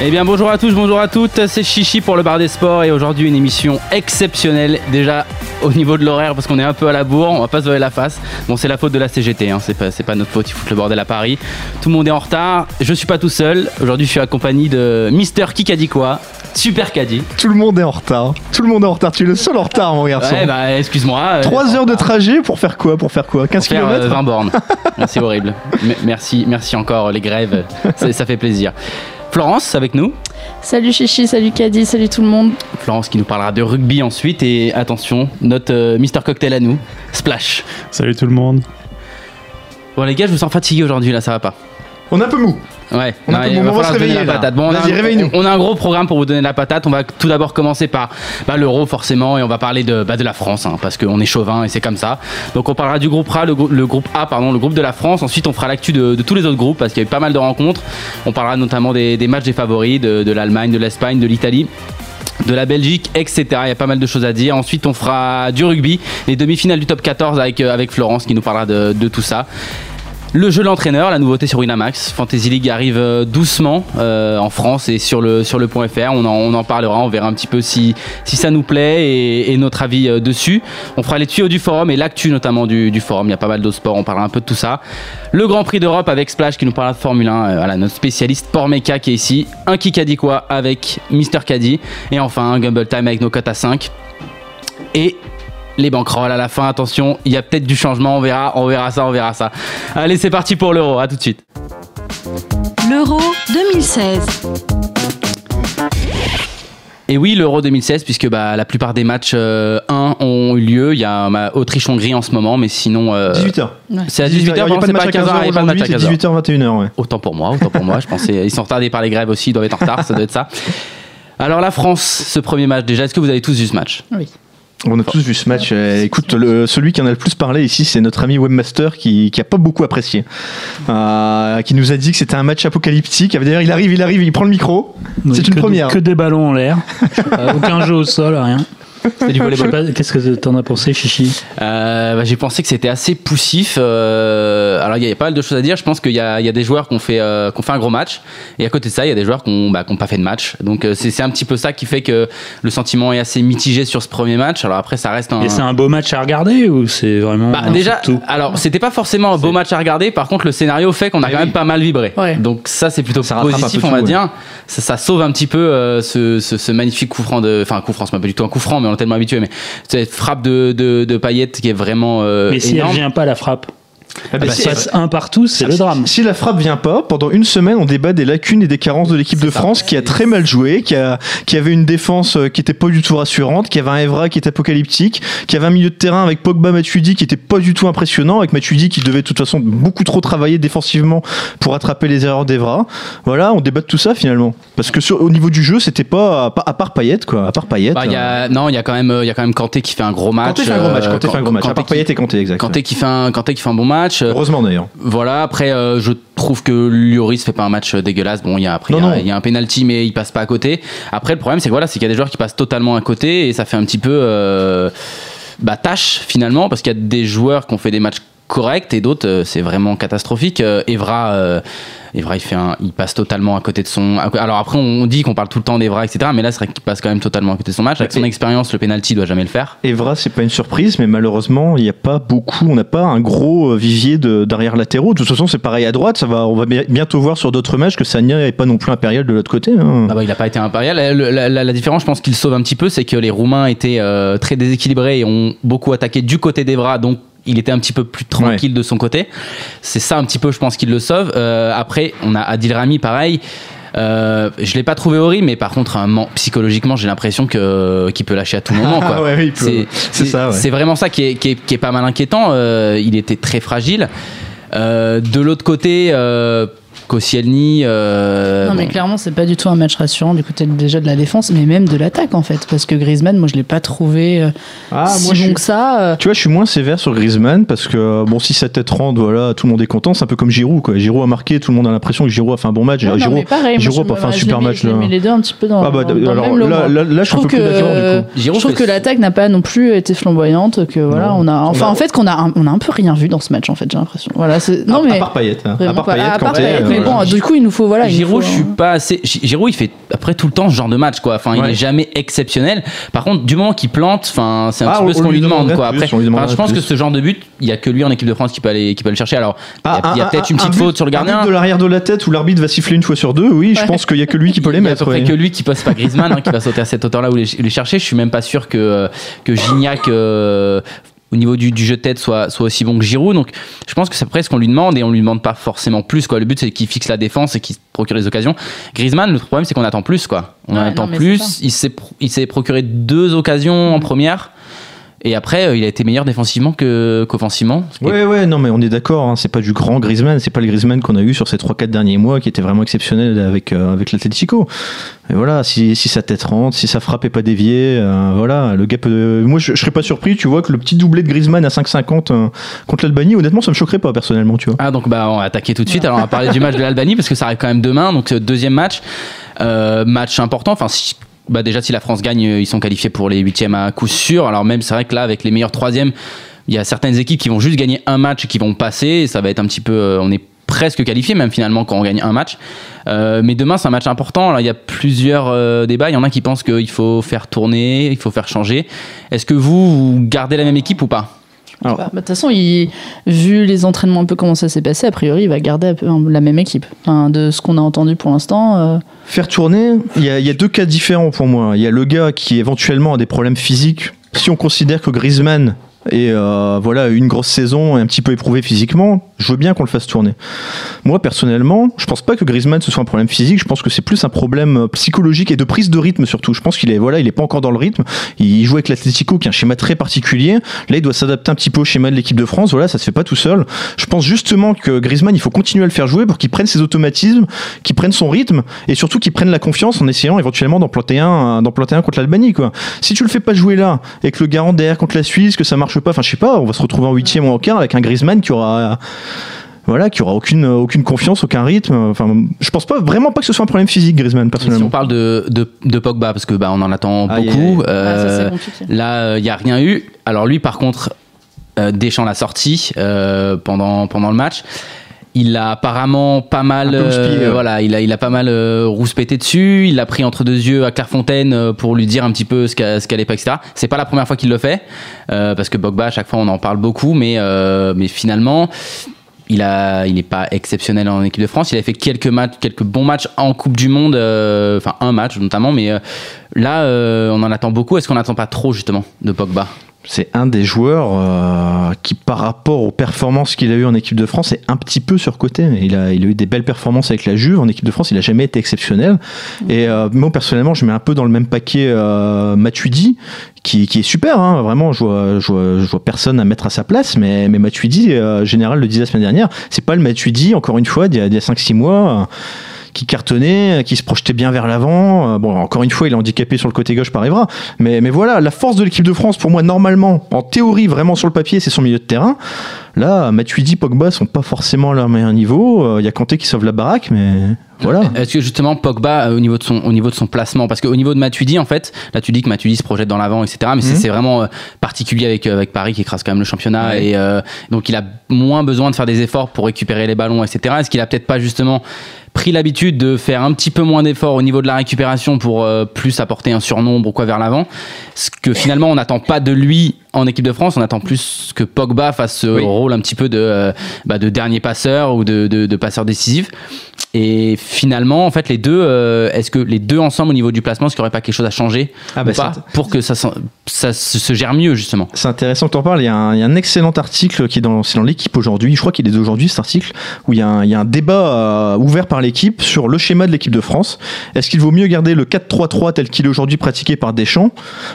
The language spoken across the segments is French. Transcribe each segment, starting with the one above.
Eh bien bonjour à tous, bonjour à toutes, c'est Chichi pour le bar des sports et aujourd'hui une émission exceptionnelle déjà au niveau de l'horaire parce qu'on est un peu à la bourre, on va pas se voir la face. Bon c'est la faute de la CGT, hein. c'est pas, notre faute, ils foutent le bordel à Paris. Tout le monde est en retard, je suis pas tout seul, aujourd'hui je suis accompagné de Mister Kikadi quoi, Super Caddy. Tout le monde est en retard. Tout le monde est en retard. Tu es le seul en retard, mon garçon. Ouais bah excuse-moi. euh, 3 heures de trajet pour faire quoi Pour faire quoi 15 faire, euh, km 20 bornes. c'est horrible. M- merci, merci encore les grèves, ça fait plaisir. Florence avec nous. Salut Chichi, salut Caddy, salut tout le monde. Florence qui nous parlera de rugby ensuite et attention, notre euh, Mister Cocktail à nous, Splash. Salut tout le monde. Bon les gars, je vous sens fatigué aujourd'hui là, ça va pas. On est un peu mou. Ouais, On a on va va falloir se donner réveiller, la là. patate. Bon, on, a un, réveille-nous. on a un gros programme pour vous donner la patate. On va tout d'abord commencer par bah, l'euro forcément et on va parler de, bah, de la France hein, parce qu'on est chauvin et c'est comme ça. Donc on parlera du groupe A, le, grou- le groupe A, pardon, le groupe de la France. Ensuite on fera l'actu de, de tous les autres groupes parce qu'il y a eu pas mal de rencontres. On parlera notamment des, des matchs des favoris, de, l'Allemagne, de l'Espagne, de l'Italie de la Belgique, etc. Il y a pas mal de choses à dire. Ensuite, on fera du rugby, les demi-finales du top 14 avec, euh, avec Florence qui nous parlera de, de tout ça. Le jeu l'entraîneur, la nouveauté sur Winamax. Fantasy League arrive euh, doucement euh, en France et sur le, sur point .fr. On en, parlera, on verra un petit peu si, ça nous plaît et, notre avis euh, dessus. On fera les tuyaux du forum et l'actu notamment du, forum. Il y a pas mal d'autres sports, on parlera un peu de tout ça. Le Grand Prix d'Europe avec Splash qui nous parlera de Formule 1. Euh, voilà, notre spécialiste Pormeca qui est ici. Un Kikadi quoi avec Mister Caddy. Et enfin un Gumball Time avec nos cotes à 5. Et les banquerolles à la fin, attention, il y a peut-être du changement, on verra, on verra ça, on verra ça. Allez, c'est parti pour l'euro, à tout de suite. L'Euro 2016. Et oui, l'Euro 2016, puisque bah, la plupart des matchs euh, 1 ont eu lieu. Il y a bah, Autriche-Hongrie en ce moment, mais sinon. euh, 18h. C'est à 18h, Il n'y a pas de match à 15h il y a pas de match à aujourd'hui, 15h. c'est 18h, 21h, ouais. Autant pour moi, autant pour moi. Je pensais, ils sont retardés par les grèves aussi, ils doivent être en retard, ça doit être ça. Alors la France, ce premier match, déjà, est-ce que vous avez tous vu ce match? On a tous vu ce match. Euh, Écoute, le- celui qui en a le plus parlé ici, c'est notre ami Webmaster qui, qui a pas beaucoup apprécié. Euh, qui nous a dit que c'était un match apocalyptique. D'ailleurs, il arrive, il arrive, il prend le micro. Oui, C'est une première. Que des ballons en l'air. Euh, aucun jeu au sol, rien. C'est du pas, Qu'est-ce que t'en as pensé, Chichi? Euh, bah, j'ai pensé que c'était assez poussif. euh, alors, il y a pas mal de choses à dire. Je pense qu'il y a, il y a des joueurs qui ont, fait, euh, fait un gros match. Et à côté de ça, il y a des joueurs qui n'ont bah, pas fait de match. Donc, euh, c'est un petit peu ça qui fait que le sentiment est assez mitigé sur ce premier match. Alors, après, ça reste un. Et c'est un beau match à regarder ou c'est vraiment. Bah, un déjà, tout alors c'était pas forcément un beau match à regarder. Par contre, le scénario fait qu'on a Eh quand oui. même pas mal vibré. Ouais. Donc ça, c'est plutôt Ça positif, on tout, va ouais. dire. Ça, ça sauve un petit peu euh, ce, ce- ce magnifique coup franc de, enfin un coup franc, c'est pas du tout un coup franc, mais on est tellement habitué. Mais cette frappe de de, de Payet qui est vraiment euh, Mais si elle vient pas, la frappe. Ah, bah, si- passe un partout, c'est le drame. Si la frappe vient pas, pendant une semaine, on débat des lacunes et des carences de l'équipe de France qui a très mal joué, qui, a, qui avait une défense euh, qui était pas du tout rassurante, qui avait un Evra qui était apocalyptique, qui avait un milieu de terrain avec Pogba Matuidi qui était pas du tout impressionnant, avec Matuidi qui devait de toute façon beaucoup trop travailler défensivement pour attraper les erreurs d'Evra. Voilà, on débat de tout ça finalement. Parce que sur, au niveau du jeu, c'était pas, à part- à part Payet quoi, à part Payet. Bah, y a, non, il y a quand même, euh, il y a quand même Kanté qui fait un gros match. Kanté fait un gros match, euh, Kanté fait un gros match. À part Payet et Kanté, exact. Kanté qui fait un, Kanté qui fait un bon match. Heureusement d'ailleurs. Voilà, après, euh, je trouve que Lloris fait pas un match euh, dégueulasse. Bon, il y a, après, il y a- y, un penalty, mais il passe pas à côté. Après, le problème, c'est que voilà, c'est qu'il y a des joueurs qui passent totalement à côté et ça fait un petit peu euh, bah, tâche finalement, parce qu'il y a des joueurs qui ont fait des matchs corrects et d'autres, euh, c'est vraiment catastrophique. Euh, Evra. euh, Evra, il, fait un, il passe totalement à côté de son. Alors après, on dit qu'on parle tout le temps d'Evra, etc. Mais là, c'est vrai qu'il passe quand même totalement à côté de son match. Avec son expérience, le penalty, doit jamais le faire. Evra, c'est pas une surprise, mais malheureusement, il n'y a pas beaucoup, on n'a pas un gros vivier de- d'arrière latéraux. De toute façon, c'est pareil à droite. Ça va, on va bi- bientôt voir sur d'autres matchs que Sagna n'est pas non plus impérial de l'autre côté. hein. Ah bah, il n'a pas été impérial. La, la- la- la différence, je pense qu'il sauve un petit peu, c'est que les Roumains étaient euh, très déséquilibrés et ont beaucoup attaqué du côté d'Evra, donc il était un petit peu plus tranquille de son côté. C'est ça un petit peu, je pense, qu'il le sauve. Euh, après, on a Adil Rami, pareil. Euh, je l'ai pas trouvé horrible, mais par contre, un psychologiquement, j'ai l'impression que qu'il peut lâcher à tout moment. quoi. Ouais, C'est ça, ouais. c'est vraiment ça qui est, qui est, qui est pas mal inquiétant. Euh, il était très fragile. Euh, de l'autre côté, euh, Koscielny. euh, Non, mais bon. clairement, c'est pas du tout un match rassurant du côté déjà de la défense, mais même de l'attaque en fait. Parce que Griezmann, moi, je l'ai pas trouvé euh, Ah, si moi, bon que ça. euh, Tu vois, je suis moins sévère sur Griezmann parce que bon, si sa tête rentre, voilà, tout le monde est content. C'est un peu comme Giroud, quoi. Giroud a marqué, tout le monde a l'impression que Giroud a fait un bon match. non, Giroud, mais pareil, moi, Giroud a pas me- fait un super match Je les là. mets les deux un petit peu dans, Ah bah, dans- dans le alors même là, moi. là, là, je je trouve que, je trouve l'attaque n'a pas non plus été flamboyante, que voilà, Non. on a, enfin a- en fait qu'on a, un- on a un peu rien vu dans ce match en fait, j'ai l'impression. Voilà, c'est, non à, mais à part Payet, hein. à part Payet, euh, bon, voilà. du coup il nous faut voilà, Giroud, faut, je suis euh, pas assez. Gi- Giroud, il fait après tout le temps ce genre de match, quoi. Enfin, il est jamais exceptionnel. Par contre, du moment qu'il plante, enfin, c'est un Ah, petit peu ce qu'on lui demande, quoi. Après, enfin, je pense plus. que ce genre de but, il y a que lui en équipe de France qui peut aller, qui peut le chercher. Alors, il y a- Ah, il y a, un- peut-être un- une un petite but- faute sur le un but gardien. de l'arrière de la tête où l'arbitre va siffler une fois sur deux, oui, je Ouais. pense qu'il y a que lui qui peut les Il y a à mettre. peu près ouais. que lui qui passe pas Griezmann hein, qui va sauter à cette hauteur-là ou les, les chercher. Je suis même pas sûr que que Gignac euh, au niveau du, du jeu de tête soit soit aussi bon que Giroud. Donc je pense que c'est presque ce qu'on lui demande et on lui demande pas forcément plus quoi. Le but c'est qu'il fixe la défense et qu'il procure les occasions. Griezmann, le problème c'est qu'on attend plus quoi. On Ouais, attend non, plus. Il s'est il s'est procuré deux occasions en première. Et après, euh, il a été meilleur défensivement qu'offensivement. est Ouais, ouais, non, mais on est d'accord, hein, c'est pas du grand Griezmann, c'est pas le Griezmann qu'on a eu sur ces 3-4 derniers mois qui était vraiment exceptionnel avec, euh, avec l'Atletico. Et voilà, si, si sa tête rentre, si sa frappe est pas déviée, euh, voilà, le gars peut. Moi, je, je serais pas surpris, tu vois, que le petit doublé de Griezmann à 5,50 euh, contre l'Albanie, honnêtement, ça me choquerait pas personnellement, tu vois. Ah donc bah on va attaquer tout de suite. Alors on va parler du match de l'Albanie parce que ça arrive quand même demain. Donc euh, deuxième match, Euh, match important. Enfin si- bah déjà si la France gagne, euh, ils sont qualifiés pour les huitièmes à coup sûr. Alors même c'est vrai que là avec les meilleurs troisièmes, il y a certaines équipes qui vont juste gagner un match et qui vont passer. Ça va être un petit peu, euh, on est presque qualifié même finalement quand on gagne un match. Euh, mais demain c'est un match important. Alors il y a plusieurs débats. Il y en a qui pensent qu'il faut faire tourner, il faut faire changer. Est-ce que vous gardez la même équipe ou pas? Alors- Bah, De toute façon, il, vu les entraînements un peu comment ça s'est passé, a priori, il va garder peu la même équipe. Enfin, de ce qu'on a entendu pour l'instant. euh, Faire tourner, il y, a, il y a deux cas différents pour moi. Il y a le gars qui éventuellement a des problèmes physiques. Si on considère que Griezmann est euh, voilà une grosse saison et un petit peu éprouvé physiquement, je veux bien qu'on le fasse tourner. Moi personnellement, je pense pas que Griezmann ce soit un problème physique. Je pense que c'est plus un problème euh, psychologique et de prise de rythme surtout. Je pense qu'il est voilà, il est pas encore dans le rythme. Il joue avec l'Atlético qui est un schéma très particulier. Là, il doit s'adapter un petit peu au schéma de l'équipe de France. Voilà, ça se fait pas tout seul. Je pense justement que Griezmann, il faut continuer à le faire jouer pour qu'il prenne ses automatismes, qu'il prenne son rythme et surtout qu'il prenne la confiance en essayant éventuellement d'en planter un, un contre l'Albanie. Si tu le fais pas jouer là et que le garant derrière contre la Suisse, que ça marche pas, enfin je sais pas, on va se retrouver en huitième ou en quart avec un Griezmann qui aura voilà, qui aura aucune, aucune confiance, aucun rythme. Enfin, je pense pas vraiment pas que ce soit un problème physique, Griezmann, Si personnellement. on parle de, de, de Pogba, parce que bah, on en attend Aïe, beaucoup. ah, ça, euh, là, il n'y a rien eu. Alors lui, par contre, euh, Deschamps l'a sorti euh, pendant, pendant le match. Il a apparemment pas mal, euh, voilà, il a, il a pas mal euh, rouspété dessus. Il l'a pris entre deux yeux à Clairefontaine euh, pour lui dire un petit peu ce qu'elle ce qu'elle est pas, etc. C'est pas la première fois qu'il le fait, euh, parce que Pogba, à chaque fois, on en parle beaucoup, mais, mais finalement, il a, il n'est pas exceptionnel en équipe de France. Il a fait quelques matchs, quelques bons matchs en Coupe du Monde, euh, enfin un match notamment, mais euh, là, euh, on en attend beaucoup. Est-ce qu'on n'attend pas trop justement de Pogba? C'est un des joueurs euh, qui, par rapport aux performances qu'il a eues en équipe de France, est un petit peu surcoté. Il a, il a eu des belles performances avec la Juve. En équipe de France, il a jamais été exceptionnel. Et euh, moi, personnellement, je mets un peu dans le même paquet euh, Matuidi, qui, qui est super. Hein, vraiment, je vois, je, vois, je vois personne à mettre à sa place. Mais, mais Matuidi, euh, Général le disait la semaine dernière, c'est pas le Matuidi, encore une fois, d'il y a, d'il y a 5-6 mois. Euh, qui cartonnait, qui se projetait bien vers l'avant. Euh, Bon, encore une fois, il est handicapé sur le côté gauche par Evra. Mais, voilà, la force de l'équipe de France, pour moi, normalement, en théorie, vraiment sur le papier, c'est son milieu de terrain. Là, Matuidi, Pogba sont pas forcément à leur meilleur niveau. Il y a Kanté qui sauve la baraque, mais voilà. Est-ce que justement Pogba euh, au niveau de son au niveau de son placement parce qu'au niveau de Matuidi en fait là tu dis que Matuidi se projette dans l'avant etc mais c'est- Mhm. c'est vraiment euh, particulier avec euh, avec Paris qui écrase quand même le championnat Ouais. et euh, donc il a moins besoin de faire des efforts pour récupérer les ballons etc est-ce qu'il a peut-être pas justement pris l'habitude de faire un petit peu moins d'efforts au niveau de la récupération pour euh, plus apporter un surnombre ou quoi vers l'avant? Ce que finalement on n'attend pas de lui en équipe de France on attend plus que Pogba fasse ce Oui. rôle un petit peu de euh, bah, de dernier passeur ou de, de, de passeur décisif et finalement, en fait, les deux, euh, est-ce que les deux ensemble au niveau du placement, est-ce qu'il n'y aurait pas quelque chose à changer Ah ou bah, pas pour que ça, ça se gère mieux justement? C'est intéressant que tu en parles. Il y, a un, il y a un excellent article qui est dans, dans l'équipe aujourd'hui. Je crois qu'il est d'aujourd'hui cet article où il y a un, il y a un débat euh, ouvert par l'équipe sur le schéma de l'équipe de France. Est-ce qu'il vaut mieux garder le 4-3-3 tel qu'il est aujourd'hui pratiqué par Deschamps,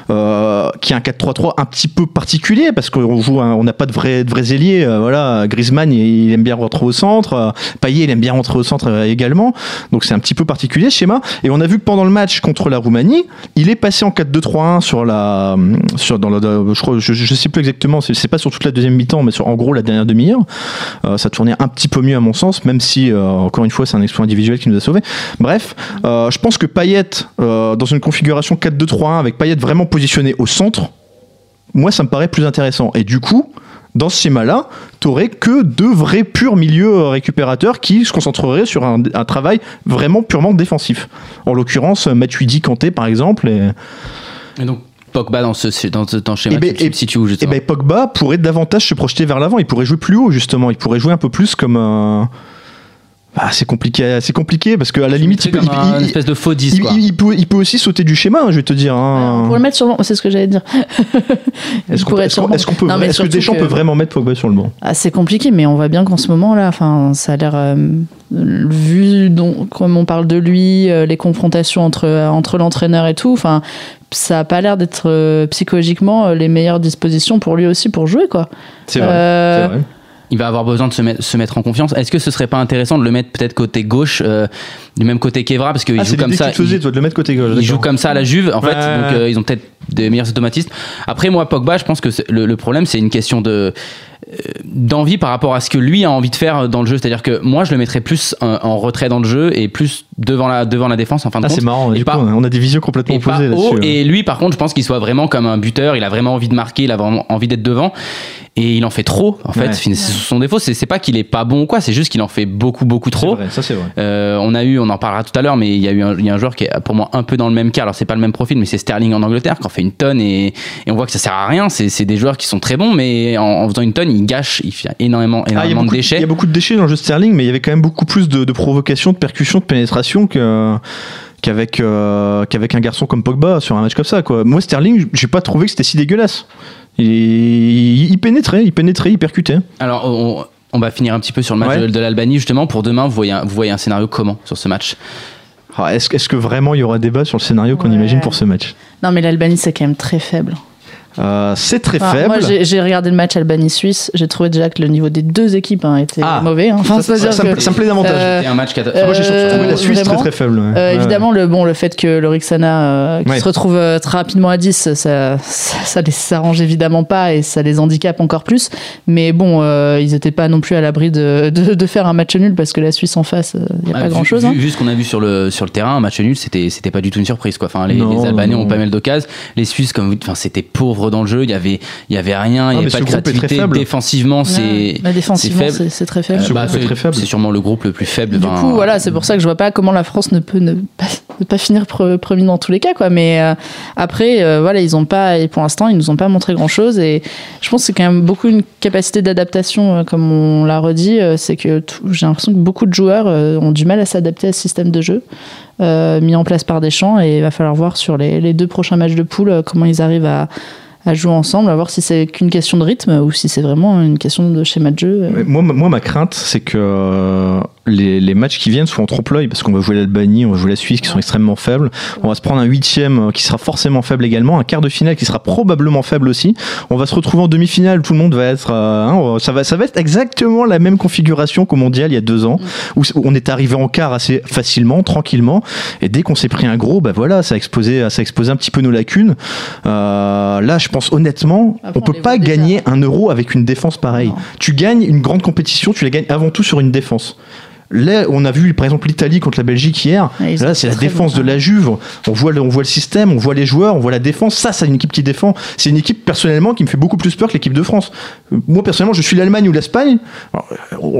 euh, qui est un 4-3-3 un petit peu particulier parce qu'on joue, on n'a pas de vrais, de vrais ailiers. euh, voilà, Griezmann, il, aime bien rentrer au centre. euh, Payet, il aime bien rentrer au centre euh, également. Donc c'est un petit peu particulier ce schéma. Et on a vu que pendant le match contre la Roumanie, il est passé en 4-2-3-1 sur la, sur dans je crois, sais plus exactement. C'est c'est pas sur toute la deuxième mi-temps, mais sur en gros la dernière demi-heure. Ça tournait un petit peu mieux à mon sens, même si encore une fois c'est un exploit individuel qui nous a sauvés. Bref, je pense que Payet dans une configuration 4-2-3-1 avec Payet vraiment positionné au centre, moi ça me paraît plus intéressant. Et du coup, dans ce schéma-là, t'aurais que deux vrais purs milieux euh, récupérateurs qui se concentreraient sur un, un travail vraiment purement défensif. En l'occurrence, Matuidi Kanté par exemple. Et, Et donc Pogba dans ce, dans ce, dans ce schéma Eh ben, tu où et justement ben Pogba pourrait davantage se projeter vers l'avant. Il pourrait jouer plus haut justement. Il pourrait jouer un peu plus comme un. Ah, c'est compliqué, c'est compliqué parce qu'à la limite, il peut, comme il- un il- espèce de faux 10 il- quoi. il- il peut, il peut aussi sauter du schéma, hein, je vais te dire. hein. Pour le mettre sur le banc, c'est ce que j'allais dire. Est-ce qu'on peut, Non, est-ce que Deschamps que- peut vraiment mettre Pogba sur le banc? Ah, c'est compliqué, mais on voit bien qu'en ce moment là, enfin, ça a l'air euh, vu dont, comme on parle de lui, euh, les confrontations entre euh, entre l'entraîneur et tout, enfin, ça a pas l'air d'être euh, psychologiquement euh, les meilleures dispositions pour lui aussi pour jouer quoi. C'est vrai. Il va avoir besoin de se mettre, se mettre en confiance. Est-ce que ce serait pas intéressant de le mettre peut-être côté gauche, euh, du même côté qu'Evra, parce qu'il Ah, joue comme ça. faisais, il- toi, de le mettre côté gauche. Ils d'accord. jouent comme ça à la Juve, en fait, donc euh, ils ont peut-être des meilleurs automatismes. Après, moi, Pogba, je pense que le, le problème, c'est une question de d'envie par rapport à ce que lui a envie de faire dans le jeu. C'est-à-dire que moi, je le mettrais plus en, en retrait dans le jeu et plus devant la devant la défense en fin de Ah, compte. c'est marrant. Et Du pas- coup, on a des visions complètement opposées là-dessus. hein. Et lui, par contre, je pense qu'il soit vraiment comme un buteur. Il a vraiment envie de marquer, il a vraiment envie d'être devant. Et il en fait trop, en fait. Ouais. C'est son défaut. C'est pas qu'il est pas bon ou quoi, c'est juste qu'il en fait beaucoup, beaucoup trop. vrai, ça c'est vrai. Euh, on a eu, on en parlera tout à l'heure, mais il y a eu un, il y a un joueur qui est pour moi un peu dans le même cas. Alors c'est pas le même profil, mais c'est Sterling en Angleterre qui en fait une tonne et, et on voit que ça sert à rien. C'est c'est des joueurs qui sont très bons, mais en, en faisant une tonne, ils gâchent, il fait énormément, Ah, il y a énormément beaucoup de Il déchets. y a beaucoup de déchets dans le jeu de Sterling, mais il y avait quand même beaucoup plus de, de provocation, de percussion, de pénétration que qu'avec euh, qu'avec un garçon comme Pogba sur un match comme ça quoi. Moi Sterling, j'ai pas trouvé que c'était si dégueulasse. Il, il, il pénétrait, il pénétrait, il percutait. Alors on, on va finir un petit peu sur le match Ouais. de, de l'Albanie justement pour demain. Vous voyez, un, vous voyez un scénario comment sur ce match? Ah, Est-ce que vraiment il y aura débat sur le scénario qu'on Ouais. imagine pour ce match? Non, mais l'Albanie c'est quand même très faible. Euh, C'est très Enfin, faible. Moi, j'ai regardé le match Albanie-Suisse. J'ai trouvé déjà que le niveau des deux équipes hein, était Ah. mauvais. hein. Enfin, ça, ça- ça me, que, ça me plaît davantage. euh, C'était un match euh, Moi j'ai surtout trouvé la Suisse très vraiment très faible. ouais. Euh, Ouais. évidemment, le, bon, le fait que le Rixana euh, qui Ouais. se retrouve euh, très rapidement à 10, ça, ça, ça les s'arrange évidemment pas et ça les handicape encore plus. Mais bon, euh, ils n'étaient pas non plus à l'abri de, de, de faire un match nul parce que la Suisse en face, il n'y a pas vu- grand chose. Vu, vu ce qu'on a vu sur le, sur le terrain, un match nul, c'était, c'était pas du tout une surprise. Quoi. Enfin, les, Non, les Albanais non. ont pas mal d'occasions. Les Suisses, comme vous dites, enfin, c'était pauvre dans le jeu. Il y avait, il y avait rien, il y mais avait pas de groupe est très créativité. faible. Défensivement, c'est. défensivement, faible. c'est très faible. Ce bah, c'est- faible. C'est sûrement le groupe le plus faible. Du coup, voilà, c'est pour ça que je vois pas comment la France ne peut ne pas, ne pas finir pre- premier dans tous les cas, quoi. Mais euh, après, euh, voilà, ils ont pas, et pour l'instant, ils nous ont pas montré grand chose. Et je pense que c'est quand même beaucoup une capacité d'adaptation, euh, comme on l'a redit. euh, c'est que j'ai l'impression que beaucoup de joueurs euh, ont du mal à s'adapter à ce système de jeu euh, mis en place par Deschamps. Et il va falloir voir sur les, les deux prochains matchs de poule euh, comment ils arrivent à à jouer ensemble, à voir si c'est qu'une question de rythme ou si c'est vraiment une question de schéma de jeu. Moi, ma- moi, ma crainte, c'est que euh, les, les matchs qui viennent soient en trompe-l'œil, parce qu'on va jouer l'Albanie, on va jouer la Suisse, qui sont extrêmement faibles. On va se prendre un huitième euh, qui sera forcément faible également, un quart de finale qui sera probablement faible aussi. On va se retrouver en demi-finale, tout le monde va être, euh, hein, ça va, ça va être exactement la même configuration qu'au mondial il y a deux ans, où c- où on est arrivé en quart assez facilement, tranquillement, et dès qu'on s'est pris un gros, bah voilà, ça a exposé, ça a exposé un petit peu nos lacunes. Euh, là, je pense honnêtement, Après, on on peut pas déjà. gagner un euro avec une défense pareille. Non. Tu gagnes une grande compétition, tu la gagnes avant tout sur une défense. Là, on a vu par exemple l'Italie contre la Belgique hier. Ouais, ils Là, c'est la défense bon. de la Juve. On voit, le, on voit le système, on voit les joueurs, on voit la défense. Ça, c'est une équipe qui défend. C'est une équipe personnellement qui me fait beaucoup plus peur que l'équipe de France. Moi, personnellement, je suis l'Allemagne ou l'Espagne. Alors,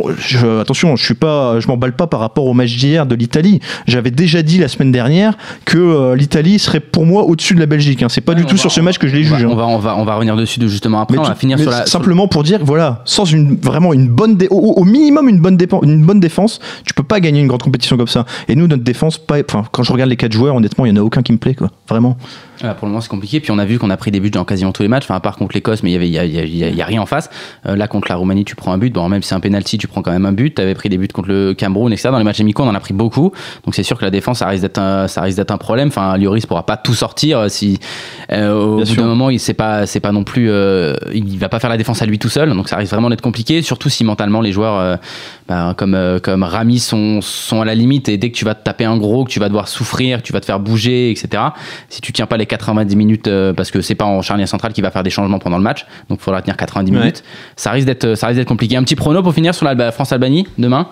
euh, je- attention, je suis pas, je m'emballe pas par rapport au match d'hier de l'Italie. J'avais déjà dit la semaine dernière que euh, l'Italie serait pour moi au-dessus de la Belgique. Hein. C'est pas Ouais, du tout va- sur ce match que je les on va- juge. hein. On va, on va, on va revenir dessus de justement après. Mais on va finir mais sur la. sur- simplement pour dire voilà sans une vraiment une bonne dé- au, au minimum une bonne dépen- une bonne défense Tu peux pas gagner une grande compétition comme ça. Et nous, notre défense, pas, quand je regarde les quatre joueurs, honnêtement, il y en a aucun qui me plaît, quoi. Vraiment. Ouais, pour le moment, c'est compliqué. Puis on a vu qu'on a pris des buts dans quasiment tous les matchs. Enfin, à part contre l'Écosse, mais il y avait, il y a, il y y a- rien en face. Euh, là, contre la Roumanie, tu prends un but. Bon, même si c'est un penalty, tu prends quand même un but. Tu avais pris des buts contre le Cameroun, etc. Dans les matchs amicaux, on en a pris beaucoup. Donc c'est sûr que la défense, ça risque d'être un, ça risque d'être un problème. Enfin, Lloris pourra pas tout sortir euh, si euh, au Bien bout d'un moment, il c'est pas, c'est pas non plus, euh, il va pas faire la défense à lui tout seul. Donc ça risque vraiment d'être compliqué. Surtout si mentalement les joueurs, euh, bah, comme euh, comme Rami sont sont à la limite et dès que tu vas te taper un gros, que tu vas devoir souffrir, que tu vas te faire bouger, etc. Si tu tiens pas les 90 minutes, euh, parce que c'est pas en charnière centrale qui va faire des changements pendant le match, donc il faudra tenir 90 Ouais. minutes. Ça risque d'être, ça risque d'être compliqué. Un petit prono pour finir sur la France Albanie demain.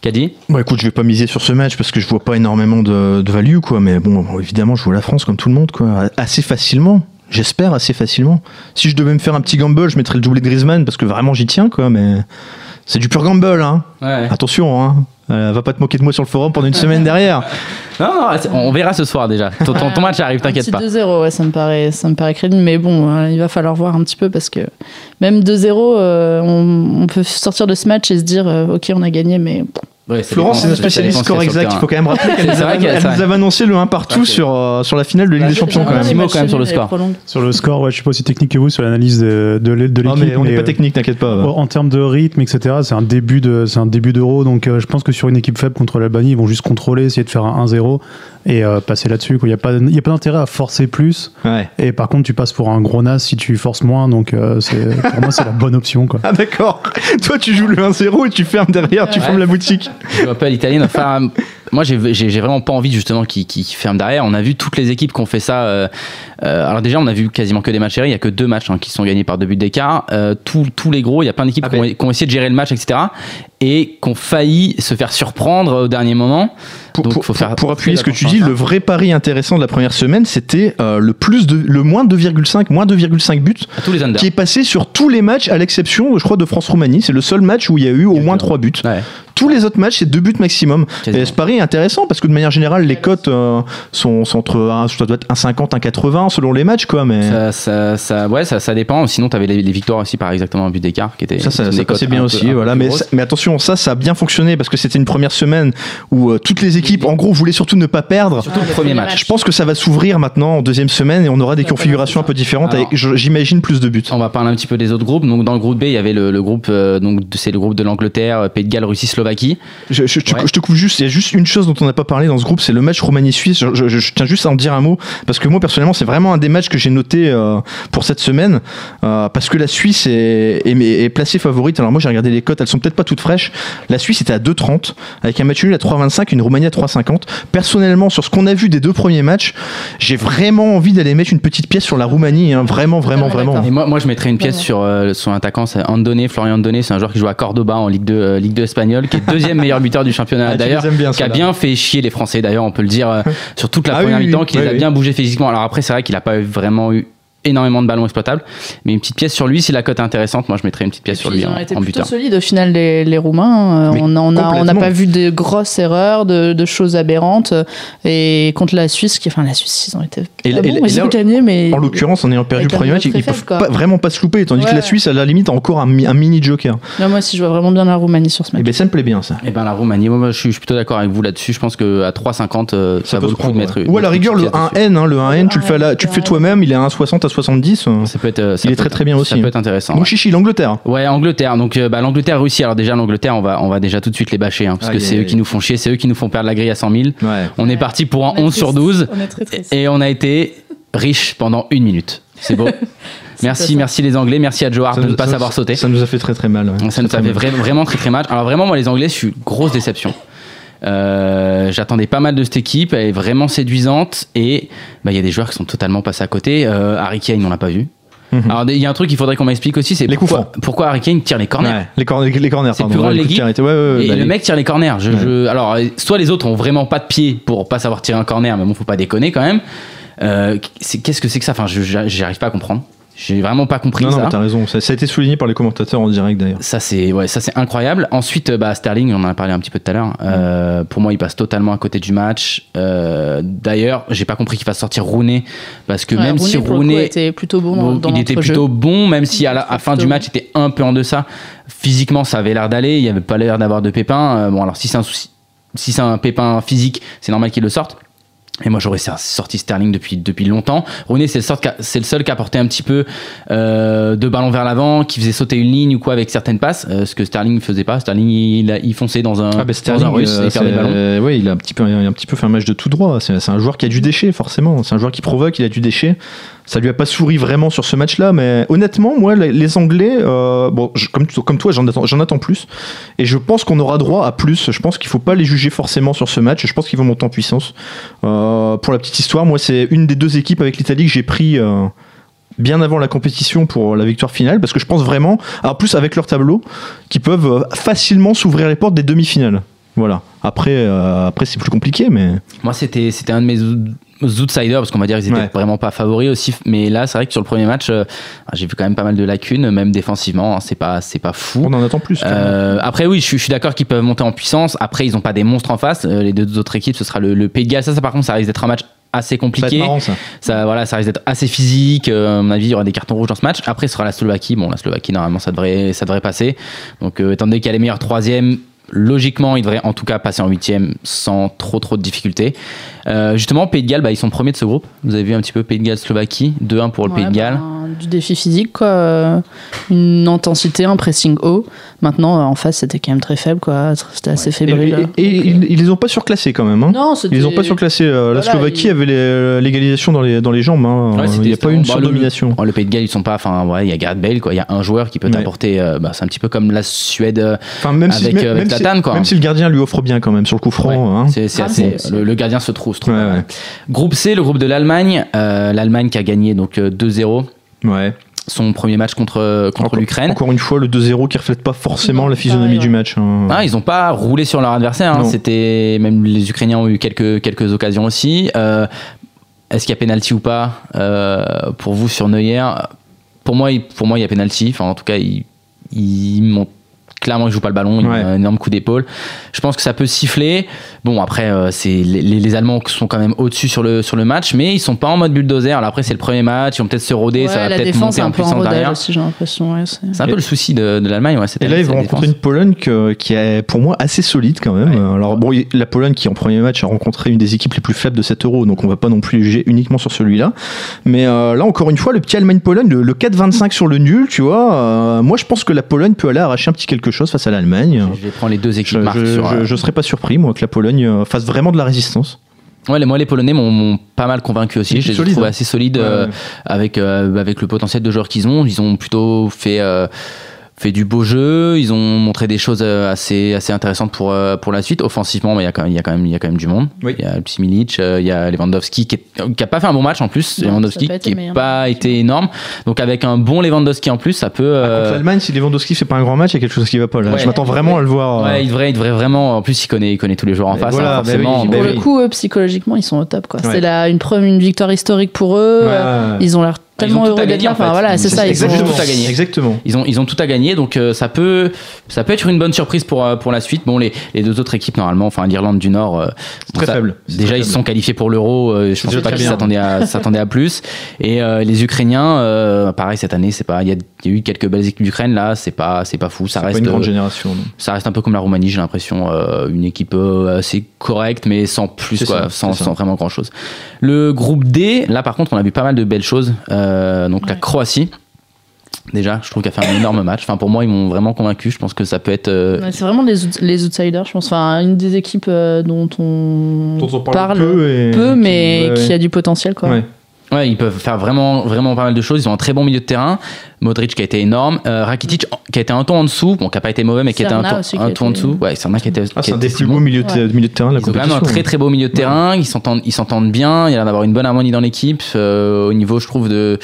Caddy Bon, écoute, je vais pas miser sur ce match parce que je vois pas énormément de, de value, quoi. Mais bon, évidemment, je vois la France comme tout le monde, quoi. Assez facilement. J'espère assez facilement. Si je devais me faire un petit gamble, je mettrais le doublé de Griezmann parce que vraiment j'y tiens, quoi. Mais c'est du pur gamble, hein. Ouais. Attention, hein. Euh, va pas te moquer de moi sur le forum pendant une semaine derrière. Non, non, on verra ce soir déjà. Ton, ton- ton match arrive, t'inquiète pas. 2-0, ouais, ça me paraît, ça me paraît crédible, mais bon, euh, il va falloir voir un petit peu parce que même 2-0, euh, on, on peut sortir de ce match et se dire, euh, ok, on a gagné, mais Ouais, Florence, c'est une spécialiste score exact. Il faut quand même rappeler qu'elle nous, avait- annoncé le 1 partout c'est- sur, euh, sur la finale de Ligue des Champions, quand un même. petit mot quand même sur le score. Sur le score, ouais, je suis pas aussi technique que vous sur l'analyse de, de l'équipe. mais on n'est pas euh, technique, t'inquiète pas. en en termes de rythme, etc., c'est un début de, c'est un début d'euro, donc euh, je pense que sur une équipe faible contre l'Albanie, ils vont juste contrôler, essayer de faire un 1-0 et euh, passer là-dessus. Il n'y a pas, il y a pas d'intérêt à forcer plus. Ouais. Et par contre, tu passes pour un gros nas si tu forces moins, donc euh, c'est, pour moi, c'est la bonne option, quoi. Ah d'accord. Toi tu joues le 1-0 et tu fermes derrière, tu Ouais. fermes la boutique. Je vois pas l'italienne. Enfin, moi, j'ai vraiment pas envie justement qu'ils ferment derrière. On a vu toutes les équipes qui ont fait ça. euh, euh, alors déjà, on a vu quasiment que des matchs serrés. Il y a que deux matchs hein, qui sont gagnés par deux buts d'écart. Euh, tous- tous les gros, il y a plein d'équipes Ah qui, ont- ben. qui ont essayé de gérer le match, etc. Et qui ont failli se faire surprendre au dernier moment. Pour, Donc, pour- faut faire pour appuyer ce que tu dis, le vrai pari intéressant de la première semaine, c'était euh, le plus de le moins 2,5 moins 2,5 buts À tous les unders. qui est passé sur tous les matchs à l'exception, je crois, de France-Roumanie. C'est le seul match où il y a eu au moins 3 buts. Ouais. Tous les autres matchs, c'est 2 buts maximum. Quasiment. Et ce pari est intéressant parce que de manière générale, les cotes euh, sont, sont entre un- ça doit être 1,50, 1,80 selon les matchs, quoi. Mais Ça, ça, ça- ouais, ça, ça dépend. Sinon, tu avais les, les victoires aussi par exactement un but d'écart qui était. Ça, ça, ça passait bien peu- aussi. Voilà. Mais, mais attention, ça, ça a bien fonctionné parce que c'était une première semaine où euh, toutes les équipes, en gros, voulaient surtout ne pas perdre. Surtout le Ah, le premier match. match. Je pense que ça va s'ouvrir maintenant en deuxième semaine et on aura des configurations un peu différentes Alors- avec, j'imagine, plus de buts. On va parler un petit peu des autres groupes. Donc dans le groupe B, il y avait le, le groupe, euh, donc c'est le groupe de l'Angleterre, Pays de Galles, Russie, Slovaquie. Je, je- je te- Ouais. je te coupe juste, il y a juste une chose dont on n'a pas parlé dans ce groupe, c'est le match Roumanie-Suisse. Je, je- je tiens juste à en dire un mot parce que moi, personnellement, c'est vraiment un des matchs que j'ai noté euh, pour cette semaine euh, parce que la Suisse est, est, est placée favorite. Alors moi, j'ai regardé les cotes, elles sont peut-être pas toutes fraîches. La Suisse était à 2,30 avec un match nul à 3,25 et une Roumanie à 3,50. Personnellement, sur ce qu'on a vu des deux premiers matchs, j'ai vraiment envie d'aller mettre une petite pièce sur la Roumanie. hein. Vraiment, vraiment, Totalement vraiment. d'accord. Et moi, moi je mettrais une pièce Vraiment. sur euh, son attaquant, c'est Andone, Florian Andone, c'est un joueur qui joue à Cordoba en Ligue 2, euh, Ligue 2 espagnole, qui est deuxième meilleur buteur du championnat Ah, d'ailleurs. qui a bien fait chier les Français d'ailleurs, on peut le dire, euh, sur toute la Ah première oui, mi-temps, qui oui, les a oui. bien bougé physiquement. Alors après, c'est vrai qu'il a pas vraiment eu énormément de ballons exploitables, mais une petite pièce sur lui, si la cote est intéressante, moi je mettrais une petite pièce sur lui ils en, ont été en plutôt buteur. solides au final les, les Roumains. Euh, Mais on a- on a- on n'a pas vu de grosses erreurs, de, de choses aberrantes. Et contre la Suisse, qui, enfin la Suisse, ils ont été. Et et ils et ont gagné, mais En l'occurrence, en ayant perdu le premier match, ils très peuvent pas- vraiment pas se louper, tandis que la Suisse, à la limite, a encore un, mi- un mini joker. Moi aussi, je vois vraiment bien la Roumanie sur ce Et match. ben ça me plaît bien ça. Et ben la Roumanie, moi je suis, je suis plutôt d'accord avec vous là-dessus. Je pense que à 3,50, euh, ça, vaut le coup de mettre. Ou à la rigueur, le pièce dessus. 1N, hein, le 1N, tu le fais, là, Ouais, tu le fais ouais. toi-même, il est à 1,60 à 70. euh. Ça peut être, euh, ça Il est très, être- très bien aussi, Ça peut être intéressant. Bon, chichi, l'Angleterre. Ouais, Angleterre. Donc, euh, bah, l'Angleterre, Russie. Alors, déjà, l'Angleterre, on va, on va déjà tout de suite les bâcher, hein, parce que c'est eux qui nous font chier, c'est eux qui nous font perdre la grille à 100 000. Ouais. On est parti pour un On est 11 sur triste. 12 On est très triste. et on a été riche pendant une minute. C'est beau. merci, merci les Anglais, merci à Joe Hart de ne pas savoir sauter. Ça nous a fait très très mal. ouais. Ça nous a fait mal. vraiment très très mal. Alors vraiment moi les Anglais, je suis grosse déception. Euh, J'attendais pas mal de cette équipe, elle est vraiment séduisante et bah, il y a des joueurs qui sont totalement passés à côté. Euh, Harry Kane, on l'a pas vu. Mhm. Alors il y a un truc qu'il faudrait qu'on m'explique aussi, c'est pourquoi, pourquoi Harry Kane tire les corners. Ouais, Les corners, les corners, C'est plus grand ouais, de les coups l'équipe. arrêtés. Ouais, ouais, ouais, Et bah, le les- mec tire les corners. Je, Ouais. je- alors, soit les autres ont vraiment pas de pied pour pas savoir tirer un corner, mais bon, faut pas déconner quand même. Euh, Qu'est-ce que c'est que ça? Enfin, j'arrive pas à comprendre. J'ai vraiment pas compris Non, non, ça. mais t'as raison. Ça, ça a été souligné par les commentateurs en direct d'ailleurs. Ça c'est ouais, ça c'est incroyable. Ensuite, euh, bah, Sterling, on en a parlé un petit peu tout à l'heure. Euh, pour moi, il passe totalement à côté du match. Euh, D'ailleurs, j'ai pas compris qu'il fasse sortir Rooney parce que Ouais, même si Rooney, était plutôt bon dans, bon, dans il était plutôt bon, même si à la à fin du match, il était un peu en deçà. Physiquement, ça avait l'air d'aller. Il y avait pas l'air d'avoir de pépin. Euh, bon, alors si c'est un souci, si c'est un pépin physique, c'est normal qu'il le sorte. Et moi j'aurais sorti Sterling depuis, depuis longtemps. Rooney c'est le, seul qui a- c'est le seul qui apportait un petit peu euh, de ballon vers l'avant, qui faisait sauter une ligne ou quoi avec certaines passes, euh, ce que Sterling ne faisait pas. Sterling il, il fonçait dans un, Ah, bah, dans un russe euh, et perdait le ballon. ouais, il a un petit peu, il a un petit peu fait un match de tout droit. C'est un joueur qui a du déchet, forcément. C'est un joueur qui provoque, il a du déchet. Ça lui a pas souri vraiment sur ce match-là, mais honnêtement, moi, les, Anglais, euh, bon, comme, toi, j'en attends, plus. Et je pense qu'on aura droit à plus. Je pense qu'il faut pas les juger forcément sur ce match. Je pense qu'ils vont monter en puissance. Euh, pour la petite histoire, moi, c'est une des deux équipes avec l'Italie que j'ai pris. euh, bien avant la compétition pour la victoire finale parce que je pense vraiment, en plus avec leur tableau, qui peuvent facilement s'ouvrir les portes des demi-finales. Voilà. Après, après c'est plus compliqué, mais Moi c'était c'était un de mes outsiders parce qu'on va dire qu'ils étaient Ouais. vraiment pas favoris aussi. Mais là c'est vrai que sur le premier match, euh, j'ai vu quand même pas mal de lacunes, même défensivement. hein, c'est pas c'est pas fou. on en attend plus. Euh, après oui, je suis, je suis d'accord qu'ils peuvent monter en puissance. Après ils ont pas des monstres en face. Euh, les deux autres équipes, ce sera le, le Pays de Galles. Ça, ça par contre, ça risque d'être un match assez Ça compliqué. marrant ça. Ça, voilà, ça risque d'être assez physique. Euh, à mon avis, il y aura des cartons rouges dans ce match. Après, ce sera la Slovaquie. Bon, la Slovaquie, normalement, ça devrait, ça devrait passer. Donc, euh, étant donné qu'il y a les meilleurs troisièmes, logiquement, ils devraient en tout cas passer en huitième sans trop trop de difficultés. Euh, justement, Pays de Galles, bah, ils sont premiers de ce groupe. Vous avez vu un petit peu Pays de Galles, Slovaquie, 2-1 pour le Ouais, Pays de Galles. ben, du défi physique, quoi. euh, Une intensité, un pressing haut. Maintenant, euh, en face, c'était quand même très faible, quoi. C'était assez Et, fébrile. et- et ils, ils les ont pas surclassés quand même. hein. Non, c'était. Ils les ont pas surclassés. euh, la Voilà, Slovaquie avait l'égalisation dans les, dans les jambes. hein. Ouais, Il n'y a pas eu une bah, le- surdomination. Le, le Pays de Galles, ils sont pas. Enfin, ouais, il y a Gareth Bale, quoi. Il y a un joueur qui peut Ouais. t'apporter. euh, bah, c'est un petit peu comme la Suède. euh, Enfin, même si, avec, même, euh, avec même quoi. même si le gardien lui offre bien quand même sur le coup franc. Ouais, hein. c'est c'est Ah, assez. Le, le gardien se trouve. se trouve. Groupe C, le groupe de l'Allemagne. Euh, L'Allemagne qui a gagné donc euh, 2-0 Ouais. son premier match contre contre Encore- l'Ukraine. Encore une fois, le 2-0 qui reflète pas forcément Non, la physionomie du match. hein. Ah, ils ont pas roulé sur leur adversaire. hein. C'était même les Ukrainiens ont eu quelques quelques occasions aussi. Euh, Est-ce qu'il y a penalty ou pas euh, pour vous sur Neuer? Pour moi, il- pour moi, il y a penalty. Enfin, en tout cas, ils ils montent clairement, il joue pas le ballon. Il Ouais. a un énorme coup d'épaule. Je pense que ça peut siffler. Bon, après, euh, c'est les, les- Allemands sont quand même au-dessus sur le sur le match, mais ils sont pas en mode bulldozer. Alors après, c'est le premier match. Ils vont peut-être se roder. Ouais, ça va la peut-être défense monter est en un peu en puissance derrière. aussi, j'ai l'impression. ouais, c'est- C'est un peu le souci de, de l'Allemagne. Ouais, cette Et là, ils vont rencontrer une Pologne que- qui est pour moi assez solide quand même. Alors, bon, la Pologne qui, en premier match, a rencontré une des équipes les plus faibles de cet euro, donc on va pas non plus les juger uniquement sur celui-là. Mais euh, là, encore une fois, le petit Allemagne-Pologne, le, le 4-25 sur le nul, tu vois, euh, moi je pense que la Pologne peut aller arracher un petit quelque chose face à l'Allemagne. Je vais prendre les deux équipes je, je- euh, serais pas surpris, moi, que la Pologne euh, fasse vraiment de la résistance. Ouais, les, moi, les Polonais m'ont- pas mal convaincu aussi. Je les solides, trouvés hein. assez solides Ouais, euh, ouais. avec, euh, avec le potentiel de joueurs qu'ils ont. Ils ont plutôt fait, euh, fait du beau jeu. Ils ont montré des choses euh, assez, assez intéressantes pour, euh, pour la suite. Offensivement, bah, il y, a quand même- il y, a quand même- il y a quand même du monde. Oui. Il y a Milic, euh, il y a Lewandowski qui n'a pas fait un bon match en plus. Non, Lewandowski qui n'a pas été énorme. Donc avec un bon Lewandowski en plus, ça peut. Contre euh, l'Allemagne, si Lewandowski fait pas un grand match, il y a quelque chose qui va pas là. Ouais. Je m'attends vraiment à le voir. euh, Ouais, il devrait, il devrait vraiment. En plus, il connaît, il connaît tous les joueurs en Mais face. voilà, hein, bah oui, forcément. bah Pour Donc, le oui. coup, eux, psychologiquement, ils sont au top. C'est une, une victoire historique pour eux. Ouais. Ils ont l'air tellement heureux d'être gagner, là. Enfin, voilà, c'est ça. Ils exactement ont... tout à gagner. Exactement. Ils ont, ils ont tout à gagner, donc euh, ça peut, ça peut être une bonne surprise pour, euh, pour la suite. Bon, les, les deux autres équipes, normalement, enfin l'Irlande du Nord, euh, très ça- faible. Déjà, très ils se faible. sont qualifiés pour l'Euro. euh, je pense pas qu'ils s'attendaient à, s'attendaient à plus. Et euh, les Ukrainiens, euh, pareil cette année, c'est pas, il y, a- il y a eu quelques belles équipes d'Ukraine là, c'est pas, c'est pas fou. Ça pas reste, une grande génération. non. ça reste un peu comme la Roumanie, j'ai l'impression, euh, une équipe assez correcte, mais sans plus, quoi, ça, sans, sans vraiment grand chose. Le groupe D, là par contre, on a vu pas mal de belles choses. Euh, donc la. Croatie. Déjà, je trouve qu'elle a fait un énorme match. Enfin, pour moi, ils m'ont vraiment convaincu. Je pense que ça peut être. euh, Ouais, C'est vraiment les, out- les outsiders, je pense. Enfin, une des équipes euh, dont on, Dont on parle parle peu et- peu, mais Ouais, qui a du potentiel. Quoi. Ouais. Ouais, ils peuvent faire vraiment, vraiment pas mal de choses. Ils ont un très bon milieu de terrain. Modric qui a été énorme. Euh, Rakitic qui a été un ton en dessous. Bon, qui a pas été mauvais, mais qui a été un ton, un ton en dessous. Ouais, Serna qui a été. Ah, c'est un des plus beaux milieux de, Ouais. milieu de terrain de la Ils ont quand même un très très beau milieu de terrain. Ils s'entendent, ils s'entendent bien. Il y a l'air d'avoir une bonne harmonie dans l'équipe. Euh, au niveau, je trouve de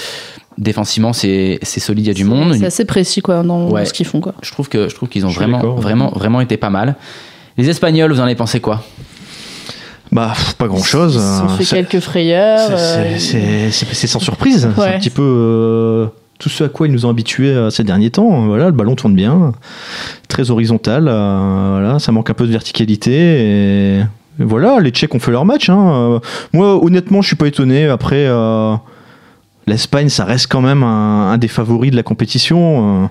défensivement, c'est c'est solide. Il y a du monde. C'est assez précis quoi, dans Ouais. ce qu'ils font. Quoi. Je trouve que je trouve qu'ils ont Je vraiment vraiment vraiment été pas mal. Les Espagnols, vous en avez pensé quoi? Bah, pas grand chose. Se sont fait quelques frayeurs. euh, c'est- sans surprise. C'est un petit peu. euh, tout ce à quoi ils nous ont habitués euh, ces derniers temps. Voilà, le ballon tourne bien, très horizontal. euh, voilà, ça manque un peu de verticalité. Et, et voilà, les Tchèques ont fait leur match. hein. Moi, honnêtement, je suis pas étonné. Après, l'Espagne, ça reste quand même un, un des favoris de la compétition.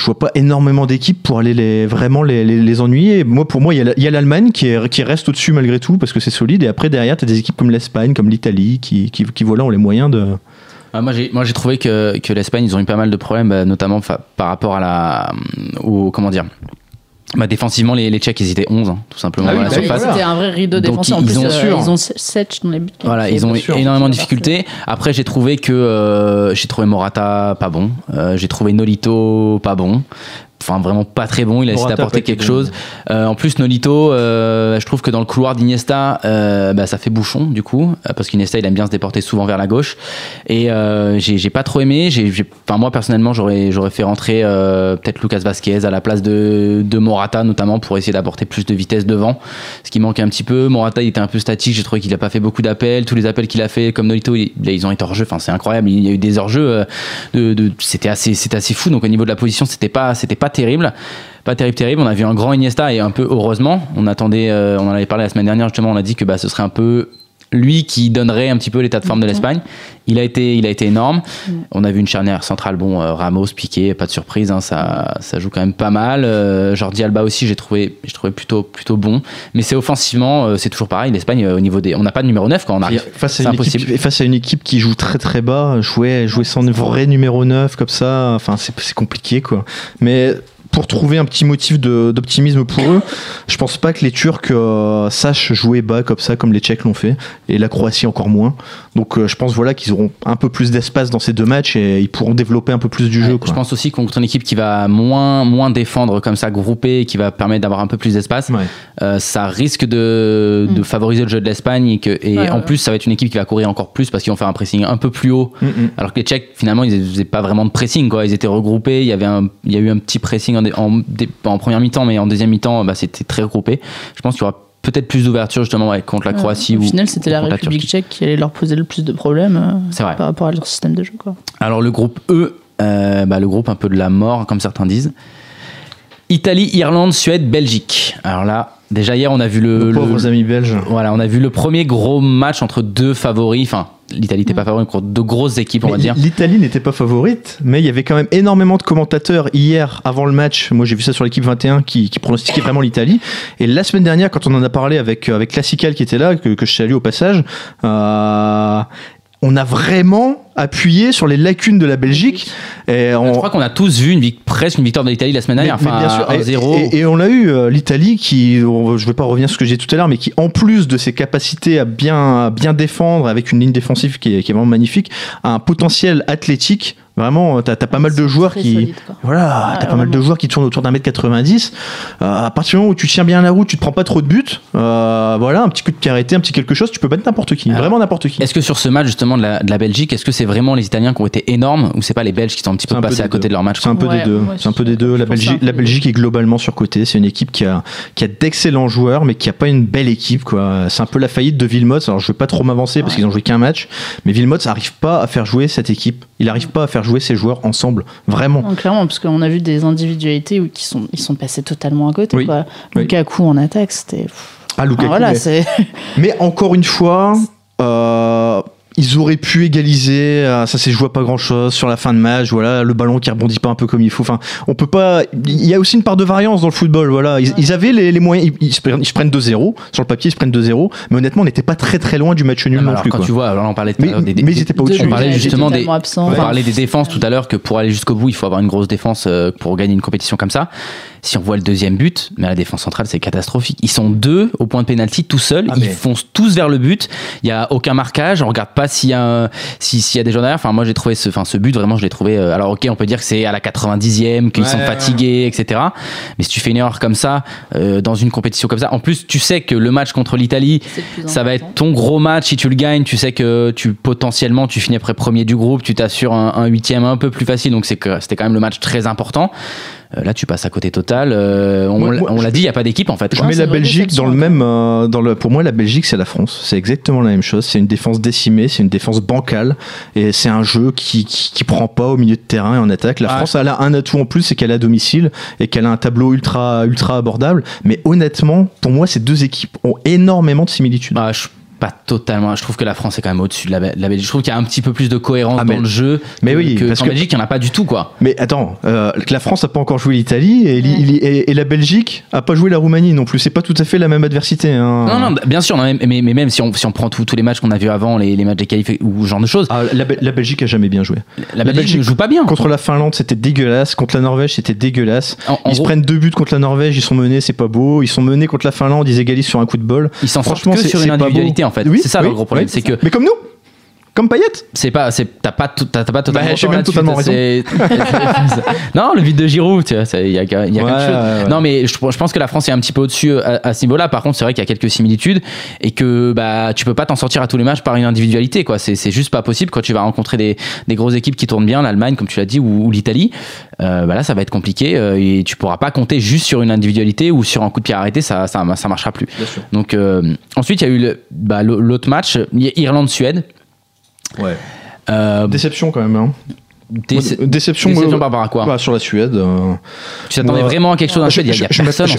Euh, je vois pas énormément d'équipes pour aller vraiment les, ennuyer. Moi, pour moi, il y a l'Allemagne qui, est- qui reste au-dessus malgré tout parce que c'est solide. Et après, derrière, tu as des équipes comme l'Espagne, comme l'Italie qui, voilà, ont les moyens de. Ah, moi, j'ai, trouvé que, l'Espagne, ils ont eu pas mal de problèmes, bah, notamment par rapport à la. Au, comment dire bah, Défensivement, les, les Tchèques, ils étaient 11, hein, tout simplement, Ah oui, bah oui, surface. voilà. C'était un vrai rideau défensif. En ils plus, ont- euh, sûr. ils ont 7 dans les buts. Voilà, ils ont sûr. énormément de difficultés. Après, j'ai trouvé que euh, j'ai trouvé Morata pas bon. Euh, j'ai trouvé Nolito pas bon. Enfin, vraiment pas très bon. Il a essayé d'apporter quelque chose. Euh, en plus, Nolito, euh, je trouve que dans le couloir d'Iniesta, euh, bah, ça fait bouchon du coup, parce qu'Iniesta il aime bien se déporter souvent vers la gauche. Et j'ai pas trop aimé. J'ai, enfin, moi personnellement, j'aurais j'aurais fait rentrer peut-être Lucas Vasquez à la place de, de Morata notamment pour essayer d'apporter plus de vitesse devant, ce qui manquait un petit peu. Morata il était un peu statique. J'ai trouvé qu'il a pas fait beaucoup d'appels. Tous les appels qu'il a fait, comme Nolito, il- ils ont été hors jeu. Enfin, c'est incroyable. Il y a eu des hors jeux. de, de- c'était assez, c'était assez fou. Donc au niveau de la position, c'était pas, c'était pas terrible. Pas terrible terrible. On a vu un grand Iniesta et un peu heureusement. On attendait euh, on en avait parlé la semaine dernière justement. On a dit que bah, ce serait un peu lui qui donnerait un petit peu l'état de forme de l'Espagne. Il a été il a été énorme. On a vu une charnière centrale bon euh, Ramos Piqué pas de surprise hein, ça ça joue quand même pas mal. Euh, Jordi Alba aussi j'ai trouvé j'ai trouvé plutôt plutôt bon. Mais c'est offensivement euh, c'est toujours pareil. l'Espagne euh, au niveau des on n'a pas de numéro 9 quand on arrive. Face c'est à, une impossible. équipe, face à une équipe qui joue très très bas, jouer, jouer sans vrai numéro 9 comme ça, enfin c'est c'est compliqué quoi. Mais pour trouver un petit motif d'optimisme pour eux, je pense pas que les Turcs euh, sachent jouer bas comme ça, comme les Tchèques l'ont fait, et la Croatie encore moins. Donc euh, je pense voilà qu'ils auront un peu plus d'espace dans ces deux matchs et ils pourront développer un peu plus du jeu. Quoi. Je pense aussi contre une équipe qui va moins, moins défendre comme ça, groupée, qui va permettre d'avoir un peu plus d'espace, Ouais. euh, ça risque de, de Mm. favoriser le jeu de l'Espagne. Et, que, et Ouais, en ouais. plus, ça va être une équipe qui va courir encore plus parce qu'ils vont faire un pressing un peu plus haut. Mm, mm. Alors que les Tchèques, finalement, ils faisaient pas vraiment de pressing. Quoi. Ils étaient regroupés. Il y, avait un, il y a eu un petit pressing en, dé- en, dé- pas en première mi-temps, mais en deuxième mi-temps, bah, c'était très regroupé. Je pense qu'il y aura peut-être plus d'ouverture justement ouais, contre la Croatie. Au ou, final, c'était ou la République tchèque qui allait leur poser le plus de problèmes euh, vrai. par rapport à leur système de jeu. Quoi. Alors le groupe E, euh, bah, le groupe un peu de la mort, comme certains disent. Italie, Irlande, Suède, Belgique. Alors là, déjà hier, on a vu le, Nos le- pauvres amis belges. voilà, on a vu le premier gros match entre deux favoris. Enfin, l'Italie n'était pas favori contre deux grosses équipes, on va Mais dire. L'Italie n'était pas favorite, mais il y avait quand même énormément de commentateurs hier avant le match. Moi, j'ai vu ça sur l'équipe 21 qui, qui pronostiquait vraiment l'Italie. Et la semaine dernière, quand on en a parlé avec, euh, avec Classical qui était là, que, que je salue au passage, euh, on a vraiment appuyé sur les lacunes de la Belgique. Et on, Je crois qu'on a tous vu une, presque une victoire de l'Italie la semaine dernière. mais- mais enfin, bien sûr. Et- 1-0. Et, et on a eu euh, l'Italie qui, je vais pas revenir sur ce que j'ai dit tout à l'heure, mais qui en plus de ses capacités à bien, à bien défendre avec une ligne défensive qui est, qui est vraiment magnifique, a un potentiel athlétique. Vraiment, t'as as pas mal de joueurs qui, solide, voilà, t'as pas mal de joueurs qui tournent autour d'un mètre 90. Euh, à partir du moment où tu tiens bien la route, tu te prends pas trop de buts. euh, voilà, un petit coup de carité, un petit quelque chose, tu peux battre n'importe qui, Alors, vraiment n'importe qui. Est-ce que sur ce match justement de la, de la Belgique, est-ce que c'est vraiment les Italiens qui ont été énormes ou c'est pas les Belges qui sont un petit peu un passés à côté deux. de leur match C'est un peu Ouais, des deux. ouais, c'est un peu des deux. La Belgique, la est globalement surcotée. C'est une équipe qui a, qui a d'excellents joueurs, mais qui a pas une belle équipe. quoi. C'est un peu la faillite de Villemot. Alors je vais pas trop m'avancer parce qu'ils ont joué qu'un match, mais Villemot n'arrive pas à faire jouer cette équipe. Il n'arrive pas à faire jouer ses joueurs ensemble, vraiment. Non, clairement, parce qu'on a vu des individualités où qui sont, ils sont passés totalement à côté. Oui. Quoi. Oui. Lukaku en attaque, c'était. Ah, Lukaku, Enfin, voilà, mais- c'est. Mais encore une fois, euh, ils auraient pu égaliser. euh, Ça s'est joué à pas grand chose sur la fin de match. Voilà, le ballon qui rebondit pas un peu comme il faut. Enfin, on peut pas. Il y a aussi une part de variance dans le football. Voilà, ils, ils avaient les, les moyens. Ils, ils se prennent, ils se prennent 2-0 sur le papier. Ils se prennent 2-0. Mais honnêtement, on n'était pas très très loin du match nul Non, mais non alors, plus. quand quoi. tu vois, alors on parlait à Mais, des, mais ils des- étaient pas au-dessus. on parlait justement des-. On parlait des défenses tout à l'heure que pour aller jusqu'au bout, il faut avoir une grosse défense euh, pour gagner une compétition comme ça. Si on voit le deuxième but, mais la défense centrale, c'est catastrophique. Ils sont deux au point de pénalty tout seuls. Ah, ils mais- foncent tous vers le but. Il y a aucun marquage. On regarde pas s'il y a si- s'il y a des gens derrière. Enfin, moi, j'ai trouvé ce, enfin, ce but vraiment, je l'ai trouvé. euh, alors, ok, on peut dire que c'est à la 90e, qu'ils Ouais, sont ouais. fatigués, etc. Mais si tu fais une erreur comme ça euh, dans une compétition comme ça, en plus, tu sais que le match contre l'Italie, ça va être ton gros match si tu le gagnes. Tu sais que tu potentiellement tu finis après premier du groupe, tu t'assures un, un huitième un peu plus facile. Donc c'est que c'était quand même le match très important. Euh, là, tu passes à côté total. Euh, on Moi- l'a- moi, on l'a je- dit, il n'y a pas d'équipe en fait. Je mets la Belgique dans le même. euh, dans le, pour moi, la Belgique, c'est la France. C'est exactement la même chose. C'est une défense décimée, c'est une défense bancale. Et c'est un jeu qui, qui, qui prend pas au milieu de terrain et en attaque. La. France, elle a un atout en plus, c'est qu'elle est à domicile et qu'elle a un tableau ultra, ultra abordable. Mais honnêtement, pour moi, ces deux équipes ont énormément de similitudes. Ah, je pas totalement. Je trouve que la France est quand même au-dessus de la, Bel- la Belgique. Je trouve qu'il y a un petit peu plus de cohérence Ah, dans le jeu. mais que- oui, que, parce qu'en que- Belgique, il n'y en a pas du tout, quoi. Mais attends, euh, la France n'a pas encore joué l'Italie et, l'I- et, et la Belgique a pas joué la Roumanie non plus. C'est pas tout à fait la même adversité. hein. Non, non, bien sûr, non, mais, mais, mais même si on, si on prend tous tous les matchs qu'on a vus avant, les, les matchs des qualifs ou ce genre de choses, Ah, la, Bel- la Belgique a jamais bien joué. la Belgique, Belgique, ne joue pas bien. Contre la Finlande, c'était dégueulasse. Contre la Norvège, c'était dégueulasse. En- en ils se prennent deux buts contre la Norvège, ils sont menés, c'est pas beau. Ils sont menés contre la Finlande, ils égalisent sur un coup de bol. ils s'en franchement, que sur une individualité. En fait. Oui, c'est ça oui, le gros problème, oui, c'est que Mais comme nous Comme Payet c'est pas, c'est, t'as pas, tout- t'as, t'as pas totalement. Bah, j'ai tort même là-dessus, totalement t'as- c'est- non, le but de Giroud, tu vois, c'est- il y a, il y a quelque Ouais, chose. ouais, ouais. Non, mais je, je pense que la France est un petit peu au-dessus euh, à, à ce niveau-là. Par contre, c'est vrai qu'il y a quelques similitudes et que bah tu peux pas t'en sortir à tous les matchs par une individualité, quoi. C'est, c'est juste pas possible quand tu vas rencontrer des, des grosses équipes qui tournent bien, l'Allemagne, comme tu l'as dit, ou, ou l'Italie. Euh, bah là, ça va être compliqué euh, et tu pourras pas compter juste sur une individualité ou sur un coup de pied arrêté, ça, ça, ça marchera plus. Donc euh, ensuite, il y a eu le- bah, l'autre match, Irlande-Suède. Ouais. Euh, Déception quand même. Hein. Déce- Déception, déception rapport à quoi bah, sur la Suède. euh, Tu t'attendais vraiment à quelque chose en Suède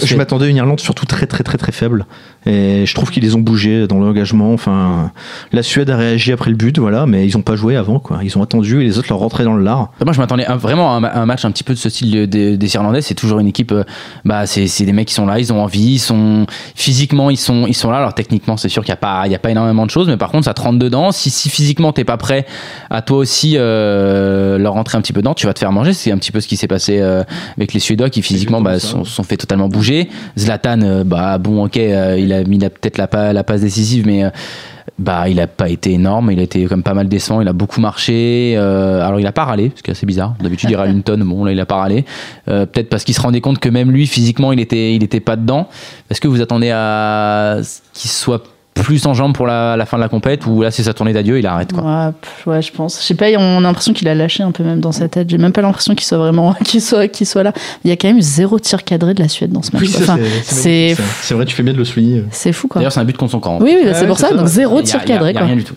je- m'attendais à une Irlande surtout très très très très faible et je trouve qu'ils les ont bougés dans l'engagement enfin la Suède a réagi après le but voilà mais ils ont pas joué avant quoi ils ont attendu et les autres leur rentraient dans le lard Moi, je m'attendais vraiment à un, ma- un match un petit peu de ce style de- des, des Irlandais. C'est toujours une équipe. euh, bah, c'est c'est des mecs qui sont là, ils ont envie, ils sont physiquement, ils sont, ils sont là. Alors techniquement, c'est sûr qu'il n'y a pas, il y a pas énormément de choses, mais par contre, ça te rentre dedans. Si, si physiquement t'es pas prêt à toi aussi euh, leur rentrer un petit peu dedans, tu vas te faire manger. C'est un petit peu ce qui s'est passé euh, avec les Suédois qui physiquement bah, sont, sont fait totalement bouger. Zlatan, euh, bah bon, ok, euh, il a mis la- peut-être la, pa- la passe décisive, mais bah il a pas été énorme, il a été quand même pas mal décevant, il a beaucoup marché. euh, alors il a pas râlé, ce qui est assez bizarre. D'habitude il râle une tonne, bon là il a pas râlé. Euh, Peut-être parce qu'il se rendait compte que même lui physiquement il était il était pas dedans. Est-ce que vous attendez à ce qu'il soit plus en jambes pour la, la fin de la compète ou là c'est sa tournée d'adieu, il arrête quoi. Ouais, pff, ouais, je pense. Je sais pas, on a l'impression qu'il a lâché un peu même dans sa tête. J'ai même pas l'impression qu'il soit vraiment, qu'il soit, qu'il soit là. Il y a quand même eu zéro tir cadré de la Suède dans ce match. oui Enfin, ça, c'est- vrai tu fais bien de le souligner c'est fou quoi. D'ailleurs c'est un but contre son camp. Oui, oui, Ouais, c'est pour c'est ça. ça. Donc zéro Il y a- tir il y a- cadré y a quoi. rien du tout.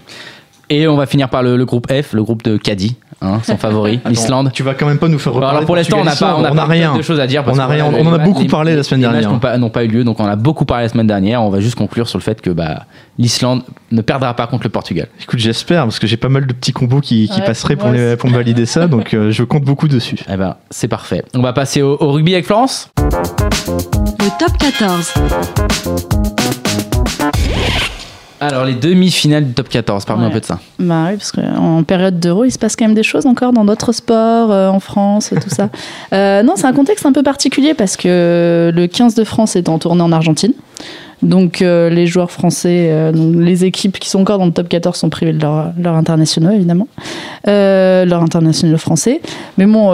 Et on va finir par le, le groupe F, le groupe de Caddy, hein, son favori, l'Islande. tu vas quand même pas nous faire Alors, reparler pour de l'instant, on n'a pas, on n'a on pas a rien de choses à dire. parce On a rien, on en a les- beaucoup les- parlé la semaine les matchs dernière. n'ont pas, n'ont pas eu lieu, donc on a beaucoup parlé la semaine dernière. On va juste conclure sur le fait que bah, l'Islande ne perdra pas contre le Portugal. écoute j'espère parce que j'ai pas mal de petits combos qui, qui Ouais, passeraient pour, les- pour me valider ça donc euh, je compte beaucoup dessus Eh ben, c'est parfait. On va passer au, au rugby avec Florence. Le top 14. Alors, les demi-finales du top 14, parle-nous Ouais. un peu de ça. Bah oui, parce qu'en période d'euro, il se passe quand même des choses encore dans d'autres sports, euh, en France, tout ça. Euh, non, c'est un contexte un peu particulier parce que le 15 de France est en tournée en Argentine. Donc euh, les joueurs français, donc les équipes qui sont encore dans le top 14 sont privées de leurs leurs internationaux, évidemment. Leurs internationaux français. Mais bon,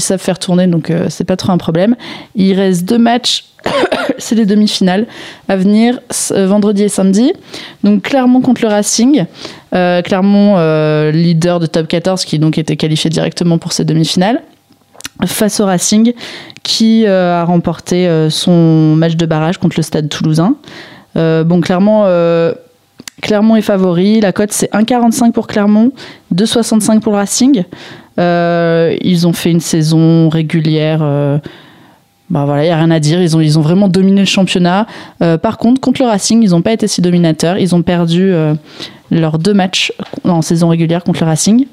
savent faire tourner, donc euh, c'est pas trop un problème. Il reste deux matchs, c'est les demi-finales, à venir euh, vendredi et samedi. Donc Clermont contre le Racing. Euh, Clermont, euh, leader de top 14, qui donc était qualifié directement pour ces demi-finales. Face au Racing, qui euh, a remporté son match de barrage contre le Stade Toulousain. Bon, euh, Clermont est favori. La cote c'est 1,45 pour Clermont, 2,65 pour Racing. Euh, ils ont fait une saison régulière. euh, bah il n'y a rien à dire. Ils ont, vraiment dominé le championnat. Euh, par contre, contre le Racing, ils n'ont pas été si dominateurs. Ils ont perdu leurs deux matchs en saison régulière contre le Racing.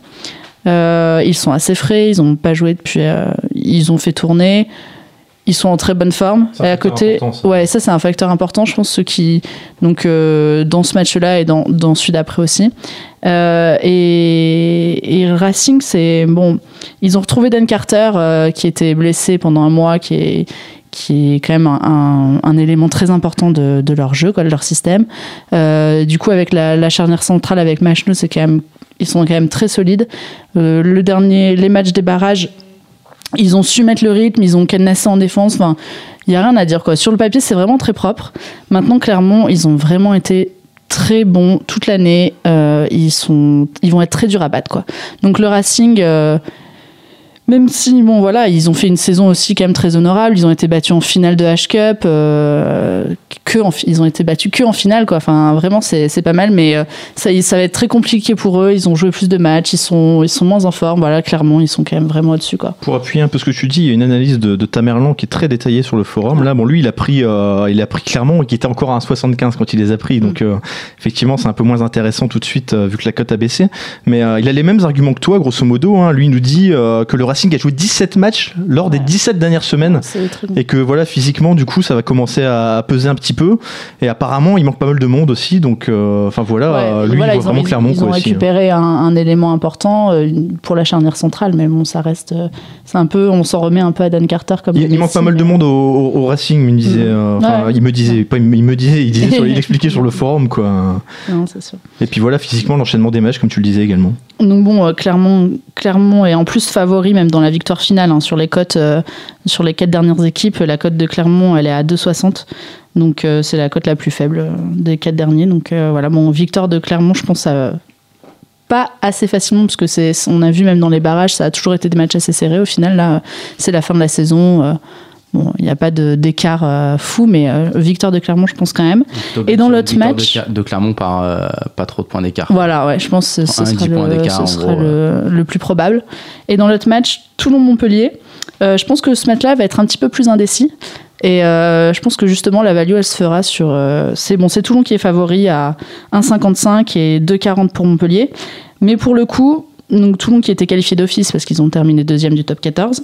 Ils sont assez frais, ils n'ont pas joué depuis. ils ont fait tourner. Ils sont en très bonne forme. Et à côté, ça. ouais, ça c'est un facteur important. Je pense ceux qui donc euh, dans ce match-là et dans, dans celui d'après aussi. Euh, et, et Racing, c'est bon. Ils ont retrouvé Dan Carter euh, qui était blessé pendant un mois, qui est qui est quand même un, un- un élément très important de, de leur jeu, quoi, de leur système. Du coup, avec la, la charnière centrale avec Machno, c'est quand même ils sont quand même très solides. Le dernier, les matchs des barrages, ils ont su mettre le rythme, ils ont cadenassé en défense. Enfin, il y a rien à dire quoi. Sur le papier, c'est vraiment très propre. Maintenant, Clermont, ils ont vraiment été très bons toute l'année. Euh, ils sont, ils vont être très durs à battre quoi. Donc le Racing. euh, Même si, bon, voilà, ils ont fait une saison aussi quand même très honorable. Ils ont été battus en finale de H-Cup. euh, que en ils ont été battus que en finale, quoi. Enfin, vraiment, c'est pas mal. Mais euh, ça, ça va être très compliqué pour eux. Ils ont joué plus de matchs. Ils sont, ils sont moins en forme. Voilà, clairement, ils sont quand même vraiment au-dessus, quoi. Pour appuyer un peu ce que tu dis, il y a une analyse de, de Tamerlan qui est très détaillée sur le forum. Là, bon, lui, il a pris, euh, il a pris clairement, qui était encore à 1,75 quand il les a pris. Donc, euh, effectivement, c'est un peu moins intéressant tout de suite euh, vu que la cote a baissé. Mais il a les mêmes arguments que toi, grosso modo. hein. Lui, il nous dit que le Racing a joué 17 matchs lors des Ouais. 17 dernières semaines. Très Et que voilà, physiquement, du coup, ça va commencer à peser un petit peu. Et apparemment, il manque pas mal de monde aussi. Donc, euh, enfin voilà, Ouais, euh, lui, voilà, il voit ont, vraiment ils- Clermont ils quoi, ont aussi. hein. récupéré un, un élément important euh, pour la charnière centrale, mais bon, ça reste. C'est un peu, on s'en remet un peu à Dan Carter comme. Il, manque pas mal de monde au, au- au Racing, il me disait. Mhm. euh, Ouais. Il me disait, pas, il me disait, il, disait sur- il expliquait sur le forum, quoi. Non, sûr. Et puis voilà, physiquement, l'enchaînement des matchs, comme tu le disais également. Donc bon, euh, Clermont, Clermont est en plus favori même dans la victoire finale hein, sur les cotes, euh, sur les quatre dernières équipes. La cote de Clermont, elle est à 2,60. Donc euh, c'est la cote la plus faible euh, des quatre derniers. Donc voilà, bon, victoire de Clermont, je pense pas assez facilement parce que c'est, on a vu même dans les barrages, ça a toujours été des matchs assez serrés. Au final, là, c'est la fin de la saison. Bon, il n'y a pas de, d'écart euh, fou, mais euh, victoire de Clermont, je pense quand même. Et dans l'autre match- de, Clermont par euh, pas trop de points d'écart. Voilà, ouais, je pense que ce sera, 10 points le, d'écart, en ce sera gros, le, le plus probable. Et dans l'autre match, Toulon-Montpellier, euh, je pense que ce match-là va être un petit peu plus indécis. Et je pense que justement, la value, elle se fera sur. c'est bon, c'est Toulon qui est favori à 1,55 et 2,40 pour Montpellier. Mais pour le coup, donc Toulon qui était qualifié d'office parce qu'ils ont terminé deuxième du top 14,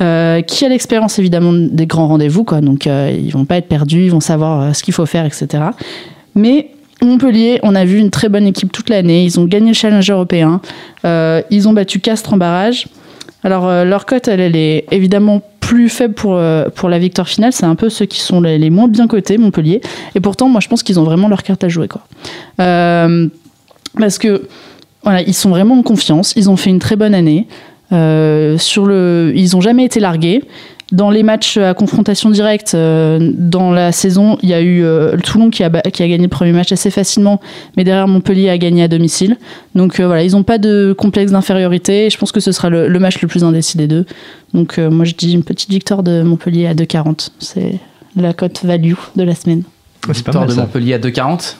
euh, qui a l'expérience évidemment des grands rendez-vous, quoi. Donc euh, ils vont pas être perdus, ils vont savoir euh, ce qu'il faut faire, etc. Mais Montpellier, on a vu une très bonne équipe toute l'année. Ils ont gagné le challenge européen. Euh, ils ont battu Castres en barrage. Alors, leur cote, elle, est évidemment plus faible pour, pour la victoire finale. C'est un peu ceux qui sont les, les moins bien cotés, Montpellier. Et pourtant, moi, je pense qu'ils ont vraiment leur carte à jouer. Quoi. Parce que, voilà, ils sont vraiment en confiance. Ils ont fait une très bonne année. Euh, sur le, ils n'ont jamais été largués. Dans les matchs à confrontation directe, euh, dans la saison, il y a eu euh, le Toulon qui a, ba- qui a gagné le premier match assez facilement, mais derrière Montpellier a gagné à domicile. Donc euh, voilà, ils n'ont pas de complexe d'infériorité. et Je pense que ce sera le, le match le plus indécis des deux. Donc euh, moi je dis une petite victoire de Montpellier à 2,40. C'est la cote value de la semaine. Victoire de. Montpellier à 2,40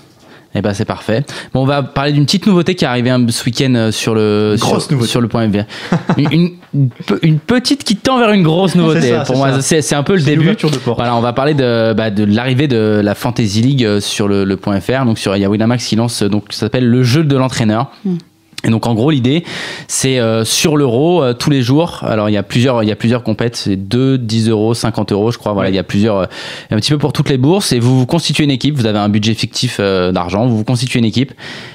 eh ben c'est parfait. Bon, on va parler d'une petite nouveauté qui est arrivée un- ce week-end euh, sur le Grosse sur, nouveauté. sur le point une, une- une pe- une petite qui tend vers une grosse nouveauté. Ça, Pour moi, c'est un peu le début. de porte. Voilà, on va parler de, bah, de l'arrivée de la Fantasy League euh, sur le, le point .fr. Donc sur il y a Winamax qui lance euh, donc ça s'appelle le jeu de l'entraîneur. Mm. Et donc en gros l'idée c'est euh, sur l'euro euh, tous les jours. Alors il y a plusieurs il y a plusieurs compètes, c'est 2, 10 euros, 50 euros je crois. Voilà il y a plusieurs euh, un petit peu pour toutes les bourses et vous vous constituez une équipe. Vous avez un budget fictif euh, d'argent, vous vous constituez une équipe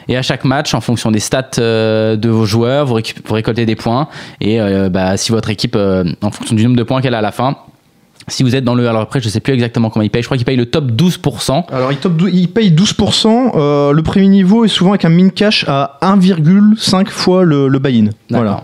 et à chaque match en fonction des stats euh, de vos joueurs vous, récoltez des points et euh, bah, si votre équipe en fonction du nombre de points qu'elle a à la fin si vous êtes dans le alors après je sais plus exactement comment il paye je crois qu'il paye le top 12% Alors, il, top dou- il paye 12%. euh, le premier niveau est souvent avec un min cash à 1,5 fois le, le buy-in. Voilà.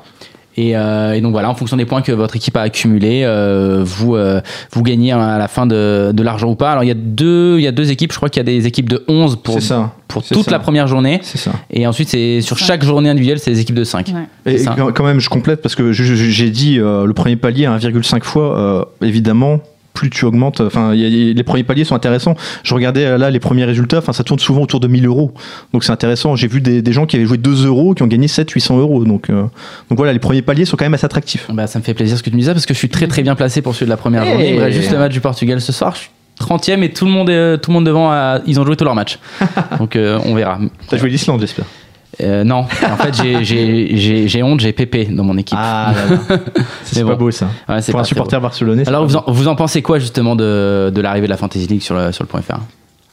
Et, euh, et donc voilà, en fonction des points que votre équipe a accumulés, euh, vous, euh, vous gagnez à la fin de, de l'argent ou pas. Alors il y, a deux, il y a deux équipes, je crois qu'il y a des équipes de 11 pour, ça. pour toute ça. la première journée. C'est ça. Et ensuite, c'est sur ça. chaque journée individuelle, c'est des équipes de 5. Ouais. Et, quand même, je complète parce que j'ai dit euh, le premier palier à 1,5 fois. euh, évidemment, plus tu augmentes, enfin, les premiers paliers sont intéressants. Je regardais euh, là les premiers résultats, enfin, ça tourne souvent autour de 1000 euros. Donc c'est intéressant. J'ai vu des, des gens qui avaient joué 2 euros qui ont gagné 7 800 euros. Donc, euh, donc voilà, les premiers paliers sont quand même assez attractifs. Bah, ça me fait plaisir ce que tu me disais parce que je suis très très bien placé pour celui de la première Hey. journée. Il me reste juste le match du Portugal ce soir. Je suis 30 e et tout le monde, est, tout le monde devant, ils ont joué tous leurs matchs. Donc euh, on verra. T'as joué l'Islande, j'espère. Euh, non, en fait j'ai- honte, j'ai Pépé dans mon équipe. Ah, là, là. c'est pas beau ça. Ouais, Pour un supporter barcelonais. Alors vous en, vous en pensez quoi justement de, de l'arrivée de la Fantasy League sur le, sur le point .fr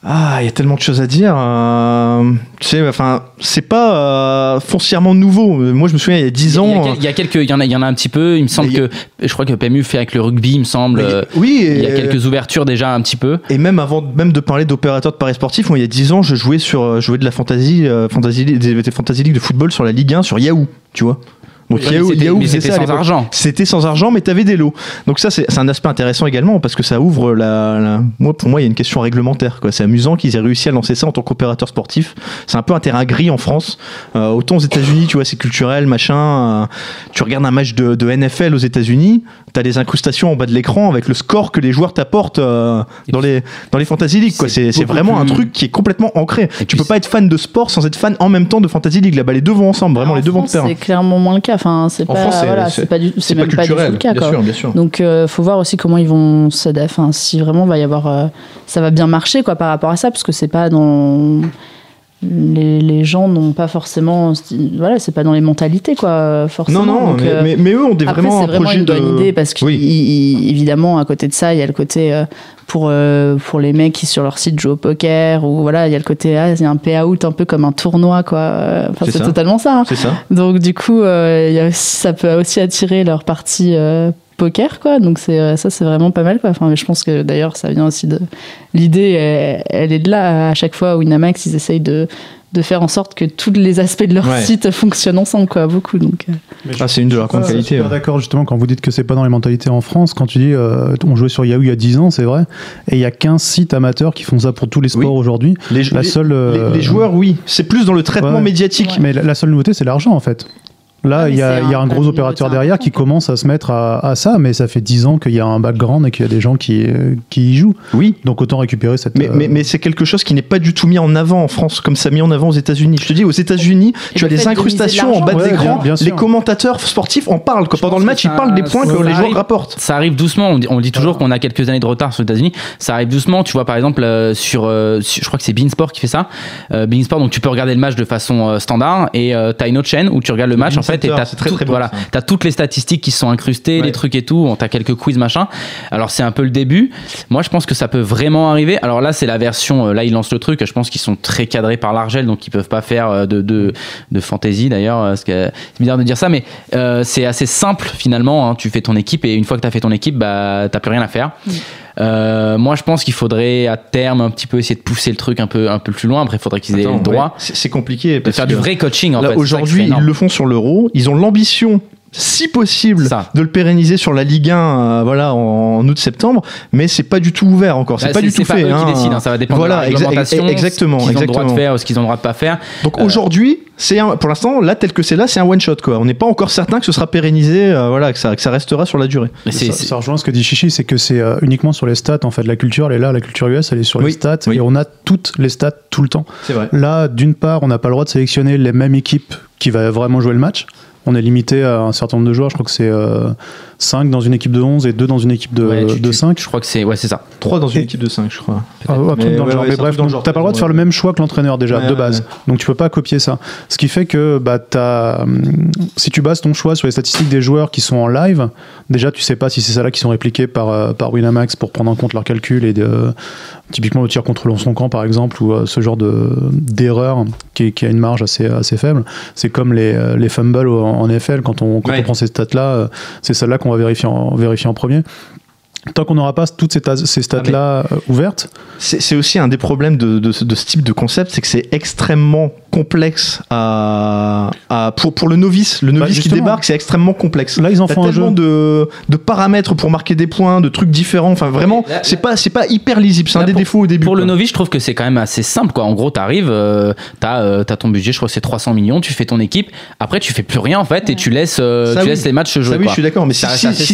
Ah, il y a tellement de choses à dire. euh, tu sais, enfin, c'est pas euh, foncièrement nouveau. Moi, je me souviens, il y a 10 il y, a, ans. il y a quelques, il y en a, il y en a un petit peu. Il me semble que, je crois que PMU fait avec le rugby, il me semble. oui, Il y a quelques ouvertures déjà un petit peu. Et même avant même de parler d'opérateur de paris sportifs, moi, il y a 10 ans, je jouais sur euh, je jouais de la fantasy, euh, fantasy, des fantasy league de football sur la Ligue 1 sur Yahoo, tu vois. Donc Oui, Yahoo, Yahoo c'était sans argent. C'était sans argent, mais t'avais des lots. Donc ça, c'est c'est un aspect intéressant également parce que ça ouvre la. la- Moi, pour moi, il y a une question réglementaire. quoi. C'est amusant qu'ils aient réussi à lancer ça en tant qu'opérateur sportif. C'est un peu un terrain gris en France. Euh, autant aux États-Unis, tu vois, c'est culturel, machin. Euh, tu regardes un match de, de NFL aux États-Unis, t'as des incrustations en bas de l'écran avec le score que les joueurs t'apportent euh, dans les dans les fantasy league. quoi. C'est vraiment un truc qui est complètement ancré. Et tu peux pas être fan de sport sans être fan en même temps de fantasy league. Là-bas, les deux vont ensemble, vraiment En les deux vont de pair. C'est clairement moins le cas. Enfin, c'est pas, France, c'est- voilà, c'est- c'est pas du, c'est C'est pas même pas du tout culturel, le cas. bien quoi. sûr, bien sûr. Donc, euh, faut voir aussi comment ils vont s'adapter. Enfin, si vraiment va y avoir, euh, ça va bien marcher quoi par rapport à ça, parce que c'est pas dans les, les gens n'ont pas forcément, voilà, c'est pas dans les mentalités quoi, forcément. Non, non, Donc, mais, euh, mais, mais eux ont des, après, vraiment un vraiment projet une de. bonne idée parce qu'évidemment, à côté de ça, il y a le côté euh, pour, euh, pour les mecs qui sur leur site jouent au poker ou voilà, il y a le côté, ah, il y a un payout un peu comme un tournoi quoi. Enfin, C'est totalement ça. hein. C'est ça. Donc du coup, il y a aussi- ça peut aussi attirer leur partie euh, poker, quoi. Donc c'est euh, ça, c'est vraiment pas mal, quoi. Enfin, mais je pense que d'ailleurs, ça vient aussi de l'idée. Elle, elle est de là à chaque fois. Winamax, ils essayent de de faire en sorte que tous les aspects de leur Ouais. site fonctionnent ensemble, quoi. Beaucoup. Donc euh, Ah, c'est une de leurs Je suis grandes pas qualités. ouais. D'accord, justement, quand vous dites que c'est pas dans les mentalités en France, quand tu dis euh, on jouait sur Yahoo il y a 10 ans, c'est vrai, et il y a 15 sites amateurs qui font ça pour tous les sports Oui. aujourd'hui. Les, La les- seule, euh, les- les joueurs, oui. C'est plus dans le traitement Ouais. médiatique. Mais la, la seule nouveauté, c'est l'argent en fait. Là, Ouais, mais il y, a- y un- gros opérateur derrière qui commence à se mettre à, à ça, mais ça fait 10 ans qu'il y a un background et qu'il y a des gens qui, euh, qui y jouent. Oui. Donc autant récupérer cette. Mais, euh, mais, mais c'est quelque chose qui n'est pas du tout mis en avant en France, comme ça mis en avant aux États-Unis. Je te dis, aux États-Unis, tu as des incrustations de en bas de l'argent. l'écran. Ouais, bien- bien sûr. les commentateurs sportifs en parlent. Pendant le match, ils parlent des points que les joueurs arrive. rapportent. Ça arrive doucement. On dit, on dit toujours qu'on a quelques années de retard sur les États-Unis. Ça arrive doucement. Tu vois, par exemple, euh, sur, euh, sur- je crois que c'est Beansport qui fait ça. Euh, Beansport, donc tu peux regarder le match de façon euh, standard et euh, t'as une autre chaîne où tu regardes le match fait et t'as tout- voilà, t'as toutes les statistiques qui sont incrustées, Ouais. les trucs et tout. T'as quelques quiz machin. Alors c'est un peu le début. Moi, je pense que ça peut vraiment arriver. Alors là, c'est la version. euh, là, ils lancent le truc. Je pense qu'ils sont très cadrés par l'Argel, donc ils peuvent pas faire euh, de de, de fantasy d'ailleurs. euh, parce que c'est bizarre de dire ça, mais euh, c'est assez simple finalement. hein. Tu fais ton équipe et une fois que tu as fait ton équipe, bah, t'as plus rien à faire. Euh, moi, je pense qu'il faudrait à terme un petit peu essayer de pousser le truc un peu, un peu plus loin. Après, il faudrait qu'ils aient Attends, le droit ouais, C'est compliqué. de faire que du vrai coaching. En là, Aujourd'hui, ils le font sur l'euro. Ils ont l'ambition si possible Ça. de le pérenniser sur la Ligue 1 euh, voilà en août-septembre mais c'est pas du tout ouvert encore c'est Bah, pas du tout pas fait eux hein. qui décident, hein. ça va dépendre Voilà, de la exa- réglementation, exactement, ce qu'ils ont le droit de faire ou ce qu'ils ont le droit de pas faire. Donc Euh, aujourd'hui, c'est pour l'instant, là, tel que c'est là, c'est un one shot quoi. On n'est pas encore certain que ce sera pérennisé, euh, voilà, que ça, que ça restera sur la durée. Mais c'est- ça, ça rejoint ce que dit Chichi, c'est que c'est euh, uniquement sur les stats. En fait, la culture, elle est là, la culture US, elle est sur Oui, les stats, oui. et on a toutes les stats tout le temps. Vrai. Là, d'une part, on n'a pas le droit de sélectionner les mêmes équipes qui va vraiment jouer le match. On est limité à un certain nombre de joueurs. Je crois que c'est 5 dans une équipe de 11 et 2 dans une équipe de, ouais, tu- de tu- 5. Je crois que c'est ouais, c'est ça. 3 dans une Et- équipe de 5, je crois. Ah, un truc Mais dans le ouais, genre. ouais, Mais bref, genre, t'as pas le droit de faire le même choix que l'entraîneur déjà Ouais, de ouais, base. ouais. Donc tu peux pas copier ça. Ce qui fait que bah, t'as, hum, si tu bases ton choix sur les statistiques des joueurs qui sont en live, déjà tu sais pas si c'est ça là qui sont répliquées par, euh, par Winamax pour prendre en compte leurs calculs et de, typiquement le tir contre son camp par exemple ou euh, ce genre de, d'erreur qui, qui a une marge assez, assez faible. C'est comme les, euh, les fumbles en, en NFL quand on, quand Ouais. on prend ces stats là, c'est celle-là qu'on va vérifier en, vérifier en premier. Tant qu'on n'aura pas toutes ces, stats-là euh, ouvertes, C'est c'est aussi un des problèmes de, de, de ce type de concept, c'est que c'est extrêmement complexe à, à- pour, pour le novice. Le novice qui débarque, c'est extrêmement complexe. là ils en font un jeu. tellement de, de paramètres pour marquer des points, de trucs différents. Enfin, vraiment, c'est pas, c'est pas hyper lisible. C'est un des pour- défauts au début. Pour le novice, je trouve que c'est quand même assez simple. Quoi. En gros, t'arrives, euh, t'as euh, t'as ton budget, je crois que c'est 300 millions, tu fais ton équipe. Après, tu fais plus rien en fait et tu laisses, euh, tu oui. laisses les matchs se jouer. Ça, oui, quoi. je suis d'accord, mais si,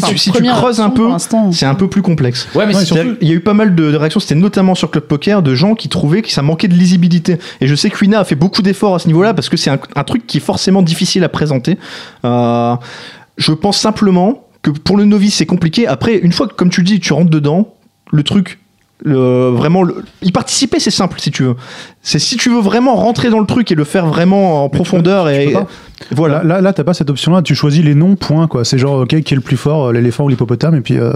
tu, si creuses un peu, c'est un peu plus complexe. Ouais, mais Il y a eu pas mal de, de réactions, c'était notamment sur Club Poker, de gens qui trouvaient que ça manquait de lisibilité. Et je sais que Wina a fait beaucoup d'efforts à ce niveau-là parce que c'est un, truc qui est forcément difficile à présenter. Euh, je pense simplement que pour le novice, c'est compliqué. Après, une fois que, comme tu le dis, tu rentres dedans, le truc. Vraiment, le- y participer, c'est simple si tu veux. C'est si tu veux vraiment rentrer dans le truc et le faire vraiment en profondeur et voilà. Là, là, là, t'as pas cette option-là. Tu choisis les noms, point. quoi. C'est genre, ok, qui est le plus fort, euh, l'éléphant ou l'hippopotame, et puis euh,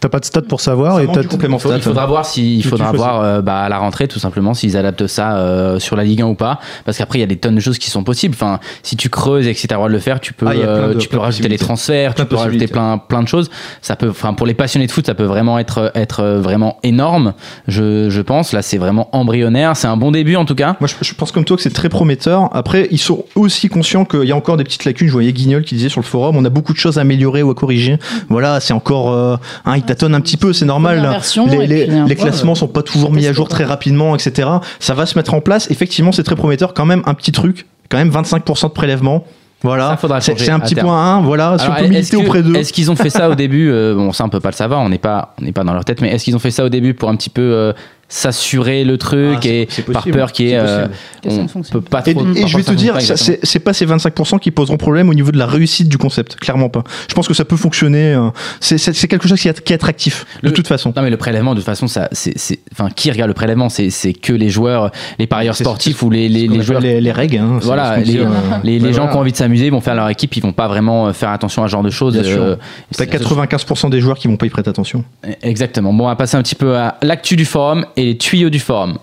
t'as pas de stats pour savoir. Ça et t'as- complément Il faut- stat. il faudra voir si, il faudra voir euh, bah, à la rentrée tout simplement s'ils adaptent ça euh, sur la Ligue 1 ou pas parce qu'après il y a des tonnes de choses qui sont possibles enfin si tu creuses et que si tu as le droit de le faire tu peux Ah, de- tu peux rajouter les transferts Plein tu peux rajouter plein plein de choses ça peut enfin pour les passionnés de foot ça peut vraiment être être vraiment énorme je, je pense là c'est vraiment embryonnaire c'est un bon début début en tout cas. Moi, je, je pense comme toi que c'est très prometteur. Après, ils sont aussi conscients qu'il y a encore des petites lacunes. Je voyais Guignol qui disait sur le forum, on a beaucoup de choses à améliorer ou à corriger. Voilà, c'est encore, euh, hein, ils tâtonnent un petit peu, c'est normal. Version, les, les- puis, les ouais, classements sont pas toujours mis à jour très rapidement, etc. Ça va se mettre en place. Effectivement, c'est très prometteur. Quand même, un petit truc, quand même 25% de prélèvement. Voilà, c'est un petit terme. point 1. Voilà, si on Alors, peut est-ce militer que- auprès d'eux. Est-ce qu'ils ont fait ça au début euh, Bon, ça on peut pas le savoir, on n'est pas, on n'est pas dans leur tête, mais est-ce qu'ils ont fait ça au début pour un petit peu euh, s'assurer le truc Ah, et c'est par peur qu'il y ait, euh, on peut pas Et, trop. et je vais te dire, c'est c'est pas ces 25% qui poseront problème au niveau de la réussite du concept, clairement pas. Je pense que ça peut fonctionner. euh, C'est quelque chose qui est, qui est attractif, de Le- toute façon. Non mais le prélèvement de toute façon ça c'est c'est- enfin qui regarde le prélèvement? C'est c'est que les joueurs les parieurs sportifs ou les, les, les joueurs les, les règles. hein, voilà qu'on les, les, gens voilà. qui ont envie de s'amuser ils vont faire leur équipe ils vont pas vraiment euh, faire attention à ce genre de choses euh, T'as c'est- 95% des joueurs qui vont pas y prêter attention. exactement bon on va passer un petit peu à l'actu du forum et les tuyaux du forum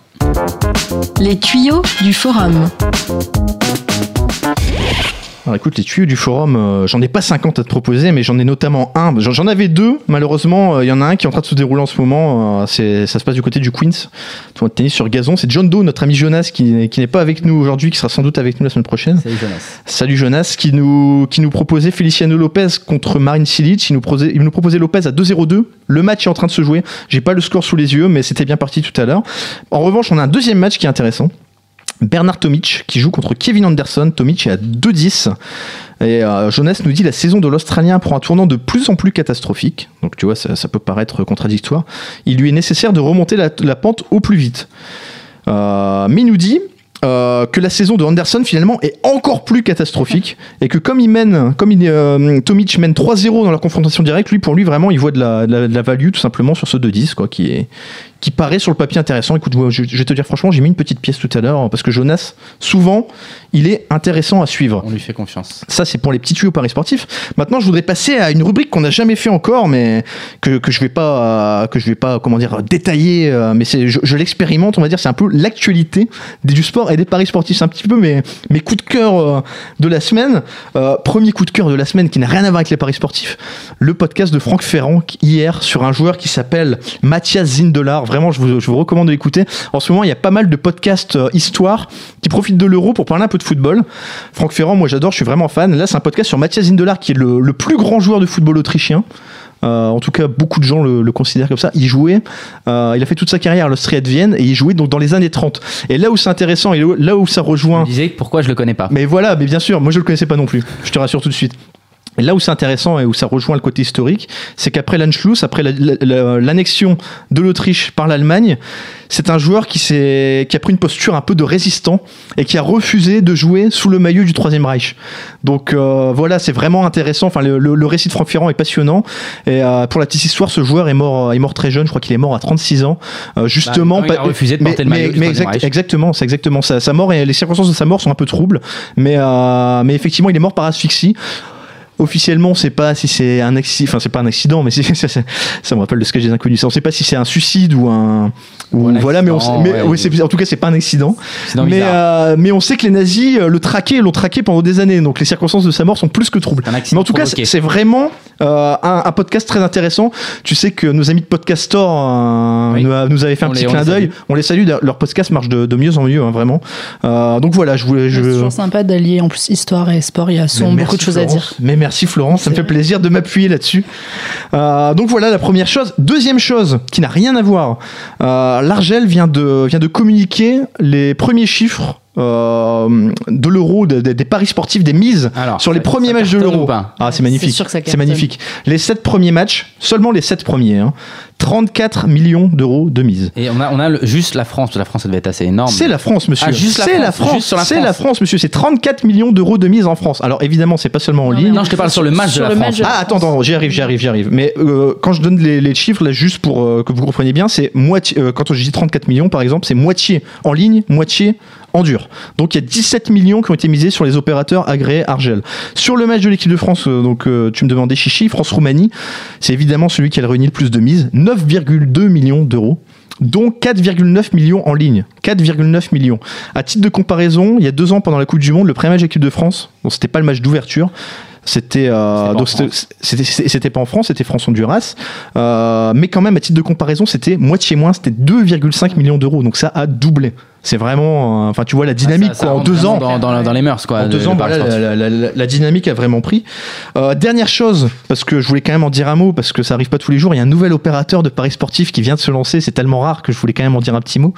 Les tuyaux du forum. Alors écoute, les tuyaux du forum, euh, j'en ai pas 50 à te proposer, mais j'en ai notamment un. J'en avais deux, malheureusement. euh, Il y en a un qui est en train de se dérouler en ce moment. euh, c'est- ça se passe du côté du Queens, tournoi de tennis sur gazon. C'est John Doe, notre ami Jonas, qui, qui n'est pas avec nous aujourd'hui, qui sera sans doute avec nous la semaine prochaine. Salut Jonas Salut Jonas, qui nous, qui nous proposait Feliciano Lopez contre Marin Cilic. Il nous, proposait, il nous proposait Lopez à 2-0-2. Le match est en train de se jouer. J'ai pas le score sous les yeux, mais c'était bien parti tout à l'heure. En revanche, on a un deuxième match qui est intéressant. Bernard Tomic qui joue contre Kevin Anderson. Tomic est à 2-10. Et euh, Jonas nous dit la saison de l'Australien prend un tournant de plus en plus catastrophique. Donc tu vois, ça, ça peut paraître contradictoire. Il lui est nécessaire de remonter la, la pente au plus vite. Euh, mais il nous dit euh, que la saison de Anderson finalement est encore plus catastrophique et que comme il mène, comme il, euh, Tomic mène 3-0 dans la confrontation directe, lui pour lui vraiment il voit de la, de la, de la value tout simplement sur ce 2-10 quoi, qui est qui paraît sur le papier intéressant. Écoute, je, je vais te dire franchement, j'ai mis une petite pièce tout à l'heure parce que Jonas, souvent, il est intéressant à suivre. on lui fait confiance Ça, c'est pour les petits tuyaux paris sportifs. Maintenant, je voudrais passer à une rubrique qu'on n'a jamais fait encore, mais que, que je vais pas, que je vais pas, comment dire, détailler. euh, mais c'est, je, je l'expérimente, on va dire, c'est un peu l'actualité du sport et des paris sportifs. C'est un petit peu mes, mes coups de cœur euh, de la semaine. Euh, premier coup de cœur de la semaine qui n'a rien à voir avec les paris sportifs. Le podcast de Franck Ferrand hier sur un joueur qui s'appelle Mathias Zindelar. Vraiment, je vous, je vous recommande de l'écouter. En ce moment, il y a pas mal de podcasts euh, histoire qui profitent de l'euro pour parler un peu de football. Franck Ferrand, moi j'adore, je suis vraiment fan. Là, c'est un podcast sur Mathias Zindelar qui est le, le plus grand joueur de football autrichien. Euh, en tout cas, beaucoup de gens le, le considèrent comme ça. Il jouait, euh, il a fait toute sa carrière à l'Austria de Vienne et il jouait donc dans les années 30. Et là où c'est intéressant et là où ça rejoint disais pourquoi je le connais pas? Mais voilà, mais bien sûr, moi je le connaissais pas non plus. Je te rassure tout de suite. Et là où c'est intéressant et où ça rejoint le côté historique, c'est qu'après l'Anschluss, après la- la- la- l'annexion de l'Autriche par l'Allemagne, c'est un joueur qui, qui a pris une posture un peu de résistant et qui a refusé de jouer sous le maillot du Troisième Reich. Donc euh, voilà, c'est vraiment intéressant. Enfin, le, le- le récit de Franck Ferrand est passionnant. Et euh, pour la petite histoire, ce joueur est mort, est mort très jeune. Je crois qu'il est mort à 36 ans, euh, justement. Bah, il a refusé de mais- porter le mais- maillot du mais exact- Reich. exactement, c'est exactement ça. Sa mort et les circonstances de sa mort sont un peu troubles, mais euh, mais effectivement, il est mort par asphyxie. Officiellement, on sait pas si c'est un accident, enfin c'est pas un accident, mais c'est- ça, ça, ça me rappelle le sketch des inconnus. Ça, On sait pas si c'est un suicide ou un, ou Ou un voilà, mais, on mais ouais, oui, en tout cas c'est pas un accident. Mais euh, mais on sait que les nazis euh, le traquaient, l'ont traqué pendant des années, donc les circonstances de sa mort sont plus que troubles. Mais en tout cas, provoqué. c'est c'est vraiment euh, un, un podcast très intéressant. Tu sais que nos amis de Podcast Store euh, Oui. nous, a- nous avaient fait un On petit les- clin d'œil. On les salue. Leur podcast marche de, de mieux en mieux, hein, vraiment. Euh, donc voilà, je voulais. Je... C'est toujours sympa d'allier en plus histoire et sport. Il y a souvent beaucoup de choses à dire. Mais merci Florence, ça me fait plaisir de m'appuyer là-dessus. Euh, donc voilà la première chose. Deuxième chose qui n'a rien à voir. Euh, L'Argel vient de, vient de communiquer les premiers chiffres euh, de l'euro, de- de- des paris sportifs, des mises Alors, sur les ça- premiers ça matchs de l'euro. Ah, c'est C'est magnifique. C'est magnifique. Les sept premiers matchs, seulement les sept premiers, hein, 34 millions d'euros de mise. et on a on a le- juste la France parce que la France ça devait être assez énorme C'est la France, monsieur. Ah, juste la c'est la France, France. juste sur la C'est France. la France, monsieur. C'est 34 millions d'euros de mise en France. Alors évidemment, c'est pas seulement en ligne. non je te parle sur le match Sur de la France match de- Ah, attends, attends, j'y arrive, j'y arrive, j'y arrive. Mais euh, quand je donne les, les chiffres, là, juste pour euh, que vous compreniez bien, c'est moitié. euh, quand je dis 34 millions, par exemple, c'est moitié en ligne, moitié en dur. Donc il y a 17 millions qui ont été misés sur les opérateurs agréés Argel. Sur le match de l'équipe de France, euh, donc euh, tu me demandais Chichi, France-Roumanie, c'est évidemment celui qui a réuni le plus de mises, 9,2 millions d'euros dont 4,9 millions en ligne. 4,9 millions. À titre de comparaison, il y a deux ans pendant la Coupe du Monde, le premier match d'équipe de France, donc c'était pas le match d'ouverture, c'était euh, C'était pas en France. c'était c'était- c'était pas en France, c'était France Honduras, euh, mais quand même à titre de comparaison, c'était moitié moins, c'était 2,5 millions d'euros, donc ça a doublé. C'est vraiment, enfin, tu vois la dynamique Ça- ça quoi, en deux ans. Dans, dans- dans les mœurs, quoi. En de- deux de ans, voilà, la, la- la- la dynamique a vraiment pris. Euh, dernière chose, parce que je voulais quand même en dire un mot, parce que ça arrive pas tous les jours. Il y a un nouvel opérateur de paris sportif qui vient de se lancer. C'est tellement rare que je voulais quand même en dire un petit mot.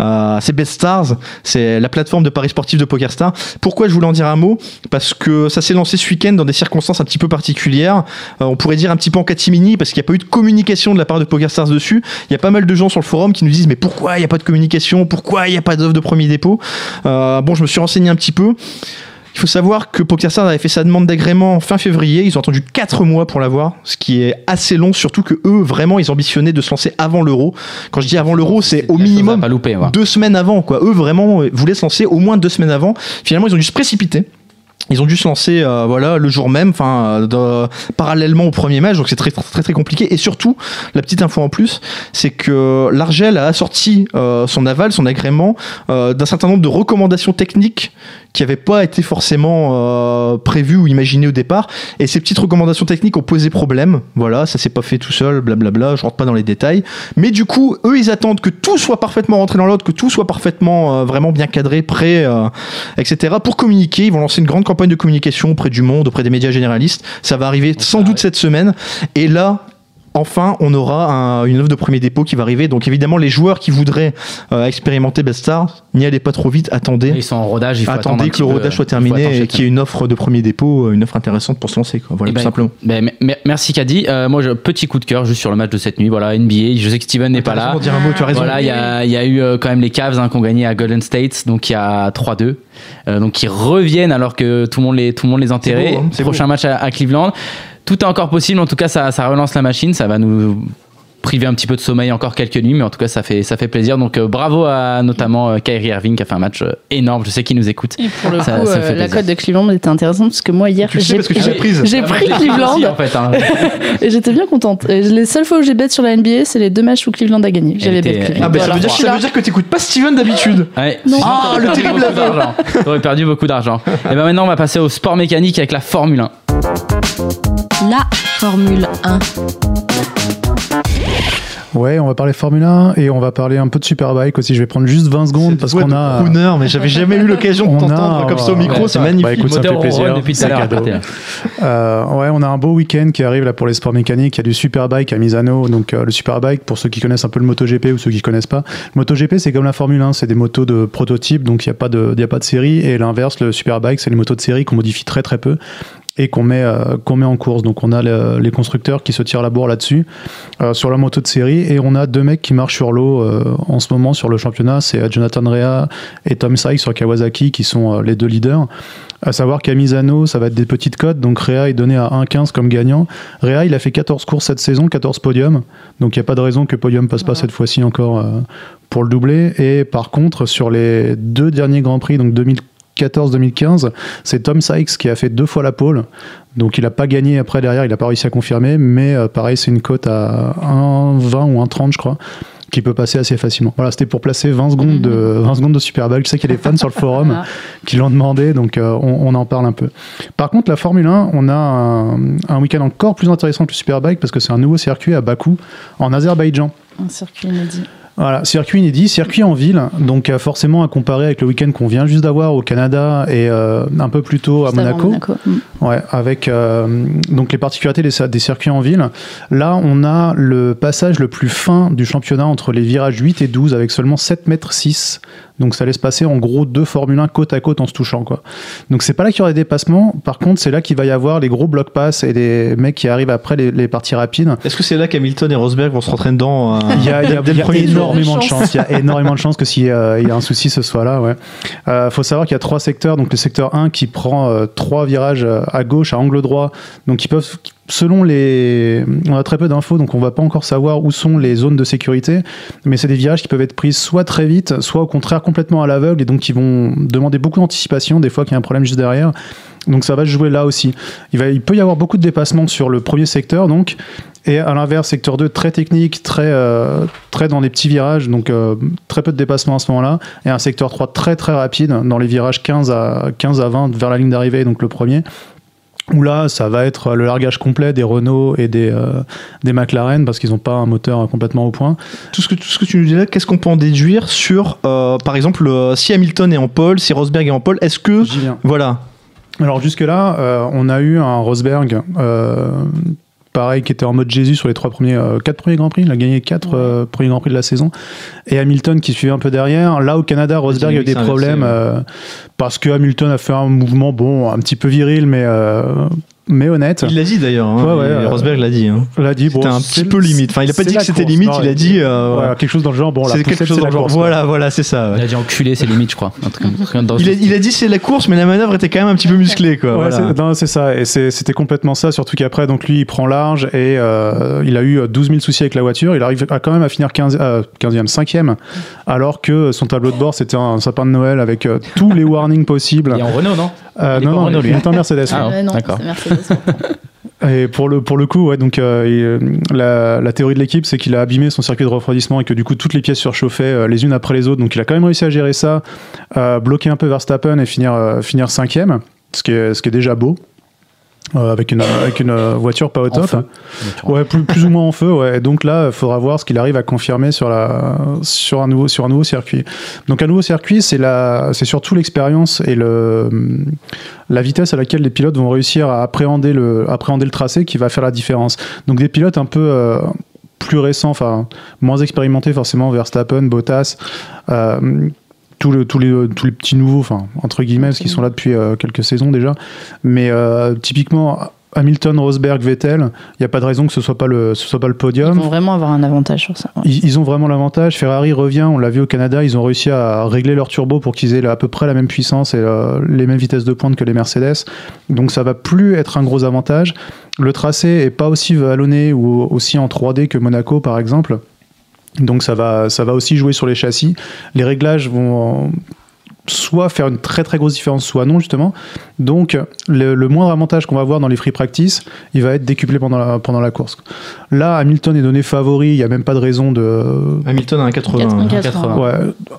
Euh, c'est BetStars, c'est la plateforme de paris sportif de PokerStar. Pourquoi je voulais en dire un mot? Parce que ça s'est lancé ce week-end dans des circonstances un petit peu particulières. Euh, on pourrait dire un petit peu en catimini, parce qu'il n'y a pas eu de communication de la part de PokerStars dessus. Il y a pas mal de gens sur le forum qui nous disent mais pourquoi il n'y a pas de communication? Pourquoi il n'y a pas d'offre de premier dépôt Euh, Bon, je me suis renseigné un petit peu. Il faut savoir que PokerStars avait fait sa demande d'agrément fin février. Ils ont attendu 4 mois pour l'avoir, ce qui est assez long, surtout que eux, vraiment, ils ambitionnaient de se lancer avant l'euro. Quand je dis avant l'euro, c'est au minimum pas louper, deux semaines avant. Quoi. Eux, vraiment, voulaient se lancer au moins deux semaines avant. Finalement, ils ont dû se précipiter. Ils ont dû se lancer euh, voilà le jour même, enfin euh, parallèlement au premier match, donc c'est très, très très compliqué. Et surtout, la petite info en plus, c'est que l'Argel a assorti euh, son aval, son agrément d'un certain nombre de recommandations techniques qui n'avaient pas été forcément prévues ou imaginées au départ. Et ces petites recommandations techniques ont posé problème. Voilà, ça s'est pas fait tout seul, blablabla. Je rentre pas dans les détails. Mais du coup, eux, ils attendent que tout soit parfaitement rentré dans l'autre, que tout soit parfaitement vraiment bien cadré, prêt, etc. Pour communiquer, ils vont lancer une grande campagne de communication auprès du monde, auprès des médias généralistes. Ça va arriver sans doute cette semaine. Et là, enfin, on aura un- une offre de premier dépôt qui va arriver. Donc évidemment, les joueurs qui voudraient euh, expérimenter Best Stars, n'y allez pas trop vite, attendez. Ils sont en rodage, il faut Attendez que le peu, soit terminé et qu'il y ait une offre de premier dépôt, euh, une offre intéressante pour se lancer. Quoi. Voilà, Eh tout ben, simplement. Ben, me- me- merci Caddy. Euh, moi, je, petit coup de cœur juste sur le match de cette nuit. Voilà, NBA. Je sais que Steven n'est pas là. pour dire un mot, tu as raison. Voilà, il y a, il y a eu quand même les Cavs hein, qui ont gagné à Golden State, donc il y a 3-2. Euh, donc ils reviennent alors que tout le monde les, tout le monde les enterrait. beau, hein, Prochain match à, à Cleveland. Tout est encore possible. En tout cas, ça, ça relance la machine. Ça va nous priver un petit peu de sommeil encore quelques nuits, mais en tout cas, ça fait, ça fait plaisir. Donc euh, bravo à notamment euh, Kyrie Irving qui a fait un match euh, énorme. Je sais qu'il nous écoute. Et pour le Ça- coup, ça euh, fait la cote de Cleveland était intéressante parce que moi hier, Tu le sais j'ai parce que tu l'as j'ai- prise. J'ai Ah, pris aussi, Cleveland en fait. hein. et j'étais bien contente. Et les seules fois où j'ai bet sur la NBA, c'est les deux matchs où Cleveland a gagné. J'avais bet Cleveland. Ah, bah, ça, veut dire, ça veut dire que t'écoutes pas Steven d'habitude. Ouais. Ah, le terrible d'argent. T'aurais perdu beaucoup d'argent. Et ben maintenant, on va passer au sport mécanique avec la Formule 1. La Formule 1. Ouais, on va parler Formule 1 et on va parler un peu de Superbike aussi. Je vais prendre juste 20 secondes parce qu'on a. de crooner, mais j'avais jamais eu l'occasion de on a- t'entendre comme ça au micro, ouais, c'est magnifique. bah, écoute, ça me fait plaisir. depuis tout à. Euh, ouais, on a un beau week-end qui arrive là pour les sports mécaniques. Il y a du Superbike à Misano. Donc euh, le Superbike, pour ceux qui connaissent un peu le MotoGP ou ceux qui connaissent pas, le MotoGP c'est comme la Formule 1, c'est des motos de prototype, donc il n'y a pas de, il y a pas de série. Et l'inverse, le Superbike, c'est les motos de série qu'on modifie très très peu et qu'on met, euh, qu'on met en course. Donc on a le- les constructeurs qui se tirent la bourre là-dessus euh, sur la moto de série et on a deux mecs qui marchent sur l'eau euh, en ce moment sur le championnat. C'est Jonathan Rea et Tom Sykes sur Kawasaki qui sont les deux leaders. À savoir qu'à Misano, ça va être des petites cotes. Donc Rea est donné à 1,15 comme gagnant. Rea, il a fait 14 courses cette saison, 14 podiums. Donc il n'y a pas de raison que podium passe pas cette fois-ci encore pour le doubler. Et par contre, sur les deux derniers Grands Prix, donc 2014-2015, c'est Tom Sykes qui a fait deux fois la pole. Donc il n'a pas gagné après derrière, il n'a pas réussi à confirmer. Mais euh, pareil, c'est une cote à 1,20 ou 1,30 je crois qui peut passer assez facilement. Voilà, c'était pour placer 20 secondes de, 20 secondes de Superbike. Je sais qu'il y a des fans sur le forum qui l'ont demandé, donc euh, on, on en parle un peu. Par contre, la Formule 1, on a un, un week-end encore plus intéressant que le Superbike parce que c'est un nouveau circuit à Bakou, en Azerbaïdjan. Un circuit inédit. Voilà, circuit inédit, circuit en ville, donc euh, forcément à comparer avec le week-end qu'on vient juste d'avoir au Canada et euh, un peu plus tôt à Monaco. Mm. Ouais, avec euh, donc les particularités des, des circuits en ville. Là, on a le passage le plus fin du championnat entre les virages 8 et 12 avec seulement 7 mètres 6. Donc ça laisse passer en gros deux Formule 1 côte à côte en se touchant quoi. Donc c'est pas là qu'il y aura des dépassements. Par contre, c'est là qu'il va y avoir les gros blocs pass et les mecs qui arrivent après les, les parties rapides. Est-ce que c'est là qu'Hamilton et Rosberg vont se rentrer dedans euh, Il y a, il y a- il y énormément de chance. Il y a énormément de chance que s'il y a il y a un souci, ce soit là. Ouais. Euh, faut savoir qu'il y a trois secteurs. Donc le secteur 1 qui prend euh, trois virages euh, à gauche, à angle droit. Donc ils peuvent, selon les, on a très peu d'infos, donc on va pas encore savoir où sont les zones de sécurité. Mais c'est des virages qui peuvent être pris soit très vite, soit au contraire complètement à l'aveugle et donc qui vont demander beaucoup d'anticipation. Des fois qu'il y a un problème juste derrière. Donc ça va se jouer là aussi. Il, peut y avoir beaucoup de dépassements sur le premier secteur, donc. Et à l'inverse, secteur 2, très technique, très, euh, dans les petits virages, donc euh, très peu de dépassements à ce moment-là. Et un secteur 3 très très rapide, dans les virages 15 à, 15 à 20 vers la ligne d'arrivée, donc le premier. Où là, ça va être le largage complet des Renault et des, euh, des McLaren parce qu'ils n'ont pas un moteur complètement au point. Tout ce que, tout ce que tu nous dis là, qu'est-ce qu'on peut en déduire sur, euh, par exemple, euh, si Hamilton est en pole, si Rosberg est en pole, est-ce que. J'y viens. Voilà. Alors jusque-là, euh, on a eu un Rosberg, euh, pareil, qui était en mode Jésus sur les trois premiers, euh, quatre premiers Grands Prix. Il a gagné quatre euh, premiers Grands Prix de la saison. Et Hamilton qui suivait un peu derrière. Là, au Canada, Rosberg a eu des inversé, problèmes ouais. euh, parce que Hamilton a fait un mouvement, bon, un petit peu viril, mais, mais honnête. Il l'a dit d'ailleurs. hein. Ouais, ouais, Et euh, Rosberg l'a dit. hein. l'a dit, bon, C'était un c'est- petit peu limite. Enfin, il a pas dit que c'était limite, Non, il a dit. euh, quelque chose dans le genre, bon, la c'est quelque chose dans le genre. course. Voilà, voilà, c'est ça. ouais. Il a dit enculer, c'est limite, je crois. Un truc comme- dans Il a, il a dit c'est la course, mais la manœuvre était quand même un petit peu musclée, quoi. Ouais, voilà. c'est- non, c'est ça. Et c'était complètement ça. Surtout qu'après, donc lui, il prend large et euh, il a eu 12 000 soucis avec la voiture. Il arrive à quand même à finir 15, euh, 15e, 5e, alors que son tableau de bord, c'était un sapin de Noël avec tous les warnings possibles. Il est en Renault, non? Euh, non, pas non, lui, il hein. est en Mercedes. Ah, ouais. Non, d'accord. Et pour le, pour le coup, ouais, donc, euh, euh, la, la théorie de l'équipe, c'est qu'il a abîmé son circuit de refroidissement et que du coup, toutes les pièces surchauffaient euh, les unes après les autres. Donc, il a quand même réussi à gérer ça, euh, bloquer un peu Verstappen et finir, euh, finir cinquième, ce qui est, ce qui est déjà beau. Euh, avec une, avec une euh, voiture pas au top. feu. Ouais, plus, plus ou moins en feu. Ouais. Et donc là, il faudra voir ce qu'il arrive à confirmer sur, la, sur, un nouveau, sur un nouveau circuit. Donc un nouveau circuit, c'est la- c'est surtout l'expérience et le, la vitesse à laquelle les pilotes vont réussir à appréhender le, appréhender le tracé qui va faire la différence. Donc des pilotes un peu euh, plus récents, enfin moins expérimentés forcément, Verstappen, Bottas. euh, tous, le- tous les, tous les petits nouveaux, enfin, entre guillemets, parce qu'ils sont là depuis euh, quelques saisons déjà. Mais euh, typiquement, Hamilton, Rosberg, Vettel, il n'y a pas de raison que ce soit pas le, ce soit pas le Ils podium. vont vraiment avoir un avantage sur ça. ouais. Ils, ils ont vraiment l'avantage. Ferrari revient, on l'a vu au Canada, ils ont réussi à régler leur turbo pour qu'ils aient à peu près la même puissance et euh, les mêmes vitesses de pointe que les Mercedes. Donc ça va plus être un gros avantage. Le tracé est pas aussi vallonné ou aussi en 3D que Monaco par exemple. Donc ça va, ça va aussi jouer sur les châssis. Les réglages vont soit faire une très très grosse différence, soit non justement. Donc le, le moindre avantage qu'on va avoir dans les free practice, il va être décuplé pendant la, pendant la course. Là, Hamilton est donné favori, il n'y a même pas de raison de... Hamilton a un 80. 80. Ouais,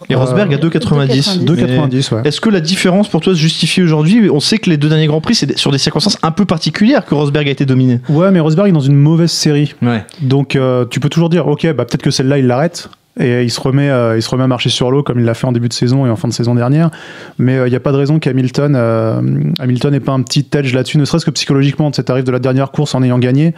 Et Rosberg a 2,90. 2,90. 2,90, ouais. Est-ce que la différence pour toi se justifie aujourd'hui? On sait que les deux derniers Grands Prix, c'est des- sur des circonstances un peu particulières que Rosberg a été dominé. Ouais, mais Rosberg est dans une mauvaise série. Ouais. Donc euh, tu peux toujours dire, ok, bah, peut-être que celle-là, il l'arrête. Et il se, remet, euh, il se remet à marcher sur l'eau comme il l'a fait en début de saison et en fin de saison dernière. Mais euh, il n'y a pas de raison qu'Hamilton euh, Hamilton n'ait pas un petit edge là-dessus, ne serait-ce que psychologiquement. Tu arrives de la dernière course en ayant gagné,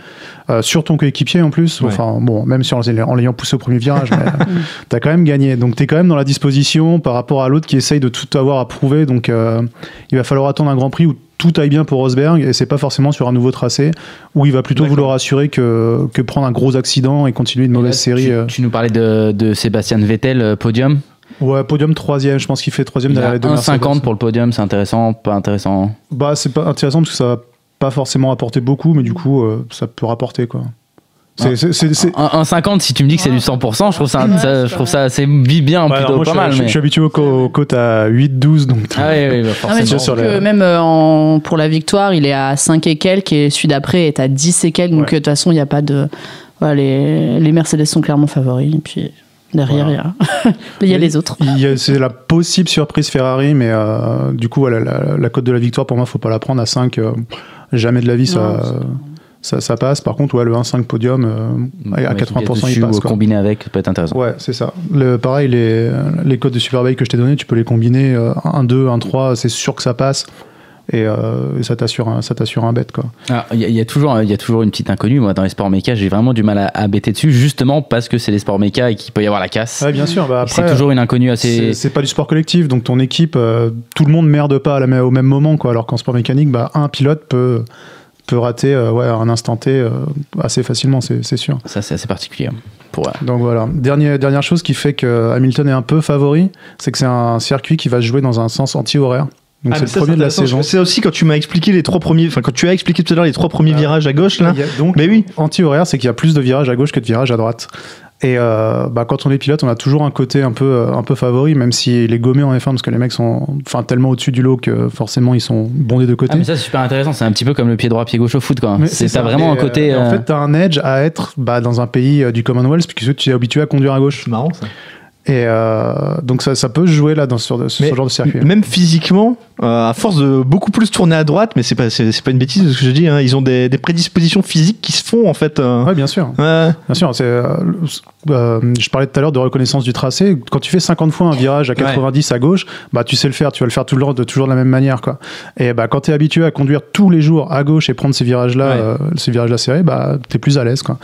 euh, sur ton coéquipier en plus. Ouais. Enfin, bon, même si en, en l'ayant poussé au premier virage, tu as quand même gagné. Donc tu es quand même dans la disposition par rapport à l'autre qui essaye de tout avoir à prouver. Donc euh, il va falloir attendre un Grand Prix où tout aille bien pour Rosberg et c'est pas forcément sur un nouveau tracé où il va plutôt vouloir assurer que, que prendre un gros accident et continuer une mauvaise Là, série. Tu, euh. tu nous parlais de, de Sébastien Vettel, euh, podium. Ouais, podium troisième, je pense qu'il fait troisième derrière les deux 1,50 Mercedes. pour le podium, c'est intéressant, pas intéressant? Bah, c'est pas intéressant parce que ça va pas forcément apporter beaucoup, mais du coup, euh, ça peut rapporter quoi. C'est, Ah. c'est- c'est- c'est- 1,50 si tu me dis que c'est du 100%, je trouve ça, Ouais, ça- c'est je trouve ça assez bien, Ouais, plutôt moi, pas je, mal. je- mais- je suis habitué aux, aux cotes à 8-12, donc. Ah oui, oui, bah, mais forcément. surtout sur même euh, en- pour la victoire, il est à 5 et quelques et celui d'après est à 10 et quelques. Donc Ouais. euh, de toute façon, il n'y a pas de. Voilà, les, les Mercedes sont clairement favoris. Et puis derrière, il y a, il y a les autres. Il y a- c'est la possible surprise Ferrari, mais euh, du coup, voilà, la, la cote de la victoire, pour moi, faut pas la prendre à 5. euh, jamais de la vie, ça, Non, c'est- ça, ça passe. Par contre, ouais, le 1-5 podium, euh, à Ouais, 80%, il passe. quoi. combiné avec, ça peut être intéressant. Ouais, c'est ça. Le, pareil, les, les codes de Superbike que je t'ai donné, tu peux les combiner. euh, 1, 2, 1, 3, c'est sûr que ça passe. Et, euh, et ça t'assure un, ça t'assure un bet, quoi. Ah, Il y, a- il y a toujours, il y a toujours une petite inconnue. Moi, dans les sports méca, j'ai vraiment du mal à, à bêter dessus, justement parce que c'est les sports méca et qu'il peut y avoir la casse. Ouais, bien sûr. Bah, c'est toujours une inconnue assez. c'est pas du sport collectif, donc ton équipe, euh, tout le monde merde pas à la, au même moment, quoi. Alors qu'en sport mécanique, bah, un pilote peut, peut rater euh, ouais, un instant T euh, assez facilement, c'est c'est sûr. Ça, c'est assez particulier. Pour, euh, Donc voilà. Dernière, dernière chose qui fait que Hamilton est un peu favori, c'est que c'est un circuit qui va se jouer dans un sens anti-horaire. Donc Ah, c'est le ça, premier de la saison. C'est aussi quand tu m'as expliqué les trois premiers, enfin quand tu as expliqué tout à l'heure les trois premiers Ah. virages à gauche là. Donc Mais oui. anti-horaire, c'est qu'il y a plus de virages à gauche que de virages à droite. Et euh, bah, quand on est pilote, on a toujours un côté un peu, euh, un peu favori, même s'il est gommé en F1 parce que les mecs sont enfin, tellement au-dessus du lot que forcément ils sont bondés de côté. Ah, mais ça, c'est super intéressant. C'est un petit peu comme le pied droit, pied gauche au foot, quoi. Mais C'est ça. t'as vraiment Et, un côté. euh, En euh, fait, t'as un edge à être bah, dans un pays du Commonwealth puisque tu es habitué à conduire à gauche. C'est marrant ça. Et euh, donc ça, ça peut jouer là dans ce, ce genre de circuit. Même physiquement, euh, à force de beaucoup plus tourner à droite, mais c'est pas, c'est, pas une bêtise ce que je dis, hein, ils ont des, des prédispositions physiques qui se font en fait. euh, Ouais, bien sûr. ouais. Bien sûr, c'est, je parlais tout à l'heure de reconnaissance du tracé. Quand tu fais 50 fois un virage à 90 à gauche, bah tu sais le faire, tu vas le faire tout le temps de toujours de la même manière, quoi. Et bah quand t'es habitué à conduire tous les jours à gauche et prendre ces virages-là, Ouais. euh, ces virages-là serrés, bah t'es plus à l'aise, quoi.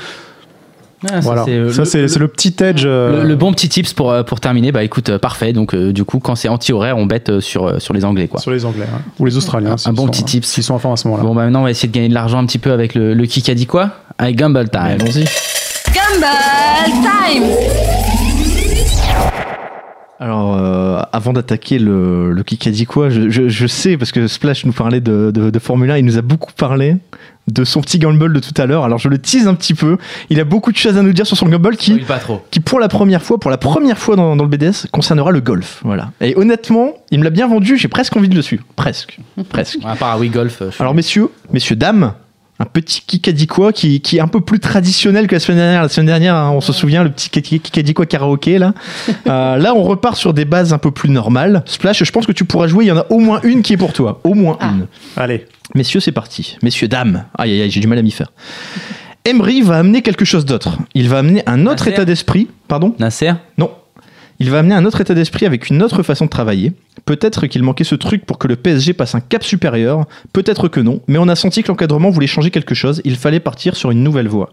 Ah, ça, voilà. c'est, euh, ça le- c'est, le petit edge. euh, Le, le bon petit tips pour, euh, pour terminer, bah écoute, euh, parfait. Donc, euh, du coup, quand c'est anti-horaire, on bête euh, sur, euh, sur les Anglais, quoi. sur les Anglais hein. ou les Australiens. Un bon sont- petit tips. S'ils sont en forme à ce moment-là. Bon, bah maintenant, on va essayer de gagner de l'argent un petit peu avec le, le kick a dit quoi? Avec Gumball Time. Allons-y. Gumball Time Alors, euh, avant d'attaquer le, le Kikadi quoi, je, je, je sais, parce que Splash nous parlait de, de, de Formule 1, il nous a beaucoup parlé de son petit Gumball de tout à l'heure. Alors, je le tease un petit peu. Il a beaucoup de choses à nous dire sur son Gumball qui, Oui, pas trop. qui pour la première fois, pour la première fois dans, dans le BDS, concernera le golf. Voilà. Et honnêtement, il me l'a bien vendu, j'ai presque envie de le suivre. Presque. Presque. À part Wii Golf. euh, je- Alors messieurs, messieurs, dames, un petit Kikadi-quoi qui, qui est un peu plus traditionnel que la semaine dernière. La semaine dernière, hein, on se souvient, le petit Kikadi-quoi karaoké, là. Euh, là, on repart sur des bases un peu plus normales. Splash, je pense que tu pourras jouer, il y en a au moins une qui est pour toi. Au moins Ah. une. Allez. Messieurs, c'est parti. Messieurs, dames. Aïe, aïe, aïe, j'ai du mal à m'y faire. Emery va amener quelque chose d'autre. Il va amener un autre Nasser état d'esprit. Pardon? Nasser? Non. Il va amener un autre état d'esprit avec une autre façon de travailler. Peut-être qu'il manquait ce truc pour que le PSG passe un cap supérieur, peut-être que non, mais on a senti que l'encadrement voulait changer quelque chose, il fallait partir sur une nouvelle voie.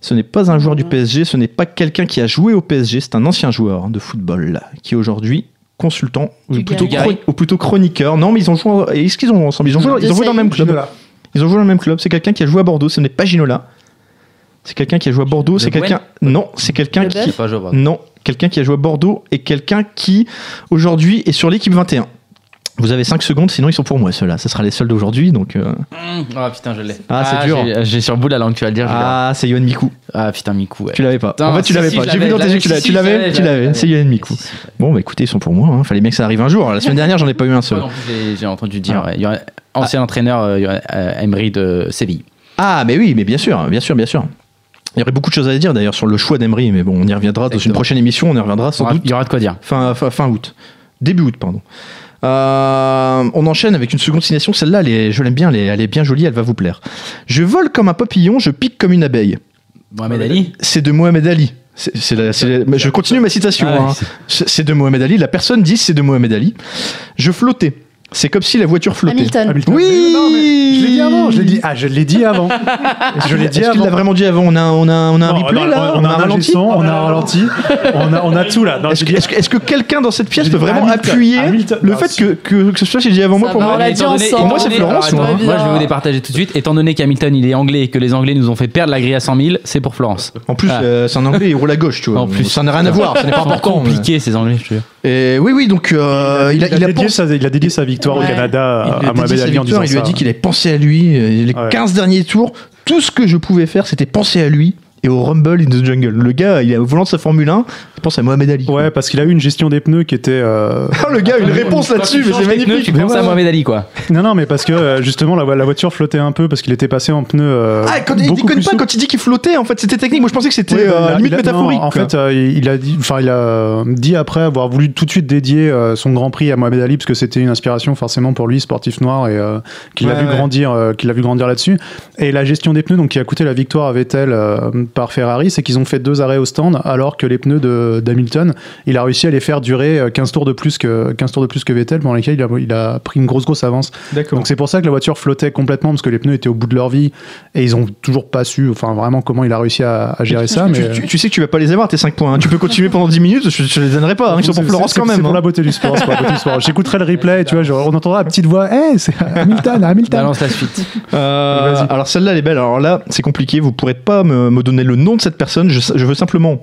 Ce n'est pas un joueur du PSG, ce n'est pas quelqu'un qui a joué au PSG, c'est un ancien joueur de football qui est aujourd'hui consultant ou plutôt, ou chroniqueur. Non, mais ils ont joué. Est-ce qu'ils ont joué ensemble? Ils ont joué, ils ont joué dans le même club. Ils ont joué dans le même club. C'est quelqu'un qui a joué à Bordeaux. Ce n'est pas Ginola. C'est quelqu'un qui a joué à Bordeaux. C'est quelqu'un. Non, c'est quelqu'un qui. Pas. Non, quelqu'un qui a joué à Bordeaux et quelqu'un qui aujourd'hui est sur l'équipe 21. Vous avez 5 secondes, sinon ils sont pour moi ceux-là. Ce sera les seuls d'aujourd'hui. Donc, euh, Ah putain, je l'ai. Ah, c'est dur. j'ai- J'ai sur le bout la langue, tu vas le dire. Ah, c'est Yohan Miku. Ah putain, Miku. Ouais. Tu l'avais pas. Putain, en fait, tu si, l'avais si, pas. je J'ai vu dans tes yeux que tu l'avais, tu si, l'avais. Tu C'est. Yohan Miku. Si. Bon, bah écoutez, ils sont pour moi. hein. Fallait bien que ça arrive un jour. La semaine dernière, j'en ai pas eu un seul. Ouais, j'ai- entendu dire. Ah. ouais. Il y aurait- Ancien entraîneur euh, il y aurait, euh, Emery de Séville. Ah, mais oui, mais bien sûr, bien sûr, bien sûr. Il y aurait beaucoup de choses à dire d'ailleurs sur le choix d'Emery, mais bon, on y reviendra dans une prochaine émission. On y reviendra Il y sans aura- doute. il y aura de quoi dire. fin, fin, fin août. Début août, pardon. Euh, on enchaîne avec une seconde signation. Celle-là, je l'aime bien, elle est, elle est bien jolie, elle va vous plaire. Je vole comme un papillon, je pique comme une abeille. Mohamed Ali? C'est de Mohamed Ali. La- je continue ma citation. Ah ouais, hein. c'est de Mohamed Ali. La personne dit c'est de Mohamed Ali. Je flottais. C'est comme si la voiture flottait. Hamilton. Hamilton. Oui Mais non, mais je l'ai dit avant. Je l'ai dit. Ah, je l'ai dit avant. je l'ai dit avant. l'a vraiment dit avant On a, on a, on a un Non, replay non, là on, a un ralenti on a un ralenti, on a, on a tout là. Est-ce que, est-ce que- est-ce que quelqu'un dans cette pièce peut vraiment Hamilton. appuyer Hamilton. le Non, fait si. que, que, que ce soit j'ai dit avant moi pour moi étant Moi, c'est Florence, moi. je vais vous départager tout de suite. Étant donné qu'Hamilton, il est anglais et que les Anglais nous ont fait perdre la grille à 100 000, c'est pour Florence. En plus, Ah. euh, c'est un anglais, il roule à gauche, tu vois. En plus. ça n'a rien à voir, ce n'est pas important. compliqués, ces Anglais, je te jure. Et oui, oui, donc euh, il, a, dédié sa, il victoire au. Canada il à dédié Mohamed Ali en disant il lui a dit qu'il avait pensé à lui. euh, Les Ouais. 15 derniers tours, tout ce que je pouvais faire, c'était penser à lui et au Rumble in the Jungle. Le gars, il est au volant de sa Formule 1, il pense à Mohamed Ali. Ouais, parce qu'il a eu une gestion des pneus qui était. euh, Ah, le gars, a une réponse là-dessus, mais c'est magnifique. Tu penses à Mohamed Ali, quoi. Non, non, mais parce que euh, justement la, vo- la voiture flottait un peu parce qu'il était passé en pneus. euh, Ah, quand il plus pas souple. quand il dit qu'il flottait, en fait, c'était technique. Moi, je pensais que c'était Ouais, bah, euh, il a- limite non, métaphorique. en fait, euh, il a dit, enfin, il a dit après avoir voulu tout de suite dédier euh, son Grand Prix à Mohamed Ali parce que c'était une inspiration forcément pour lui, sportif noir, et euh, qu'il a Ouais, vu ouais. grandir, euh, qu'il a vu grandir là-dessus. Et la gestion des pneus, donc qui a coûté la victoire à Vettel euh, par Ferrari, c'est qu'ils ont fait deux arrêts au stand, alors que les pneus de- d'Hamilton, il a réussi à les faire durer euh, 15 tours de plus que 15 tours de plus que Vettel, pendant lesquels il a, il a pris une grosse grosse avance. D'accord. Donc c'est pour ça que la voiture flottait complètement parce que les pneus étaient au bout de leur vie et ils ont toujours pas su, enfin vraiment comment il a réussi à, à gérer ça. tu, Mais tu- tu sais que tu vas pas les avoir tes 5 points. hein. Tu peux continuer pendant 10 minutes, je, je les donnerai pas. hein. Ils sont pour C'est- Florence c'est- quand C'est même. pour hein. la beauté du sport. c'est pour la beauté du sport. J'écouterai le replay, tu vois, genre, on entendra la petite voix. Hey, c'est Hamilton, Hamilton. Balance la suite. Euh, alors celle-là elle est belle. Alors là c'est compliqué. Vous pourrez pas me, me donner le nom de cette personne. Je, je veux simplement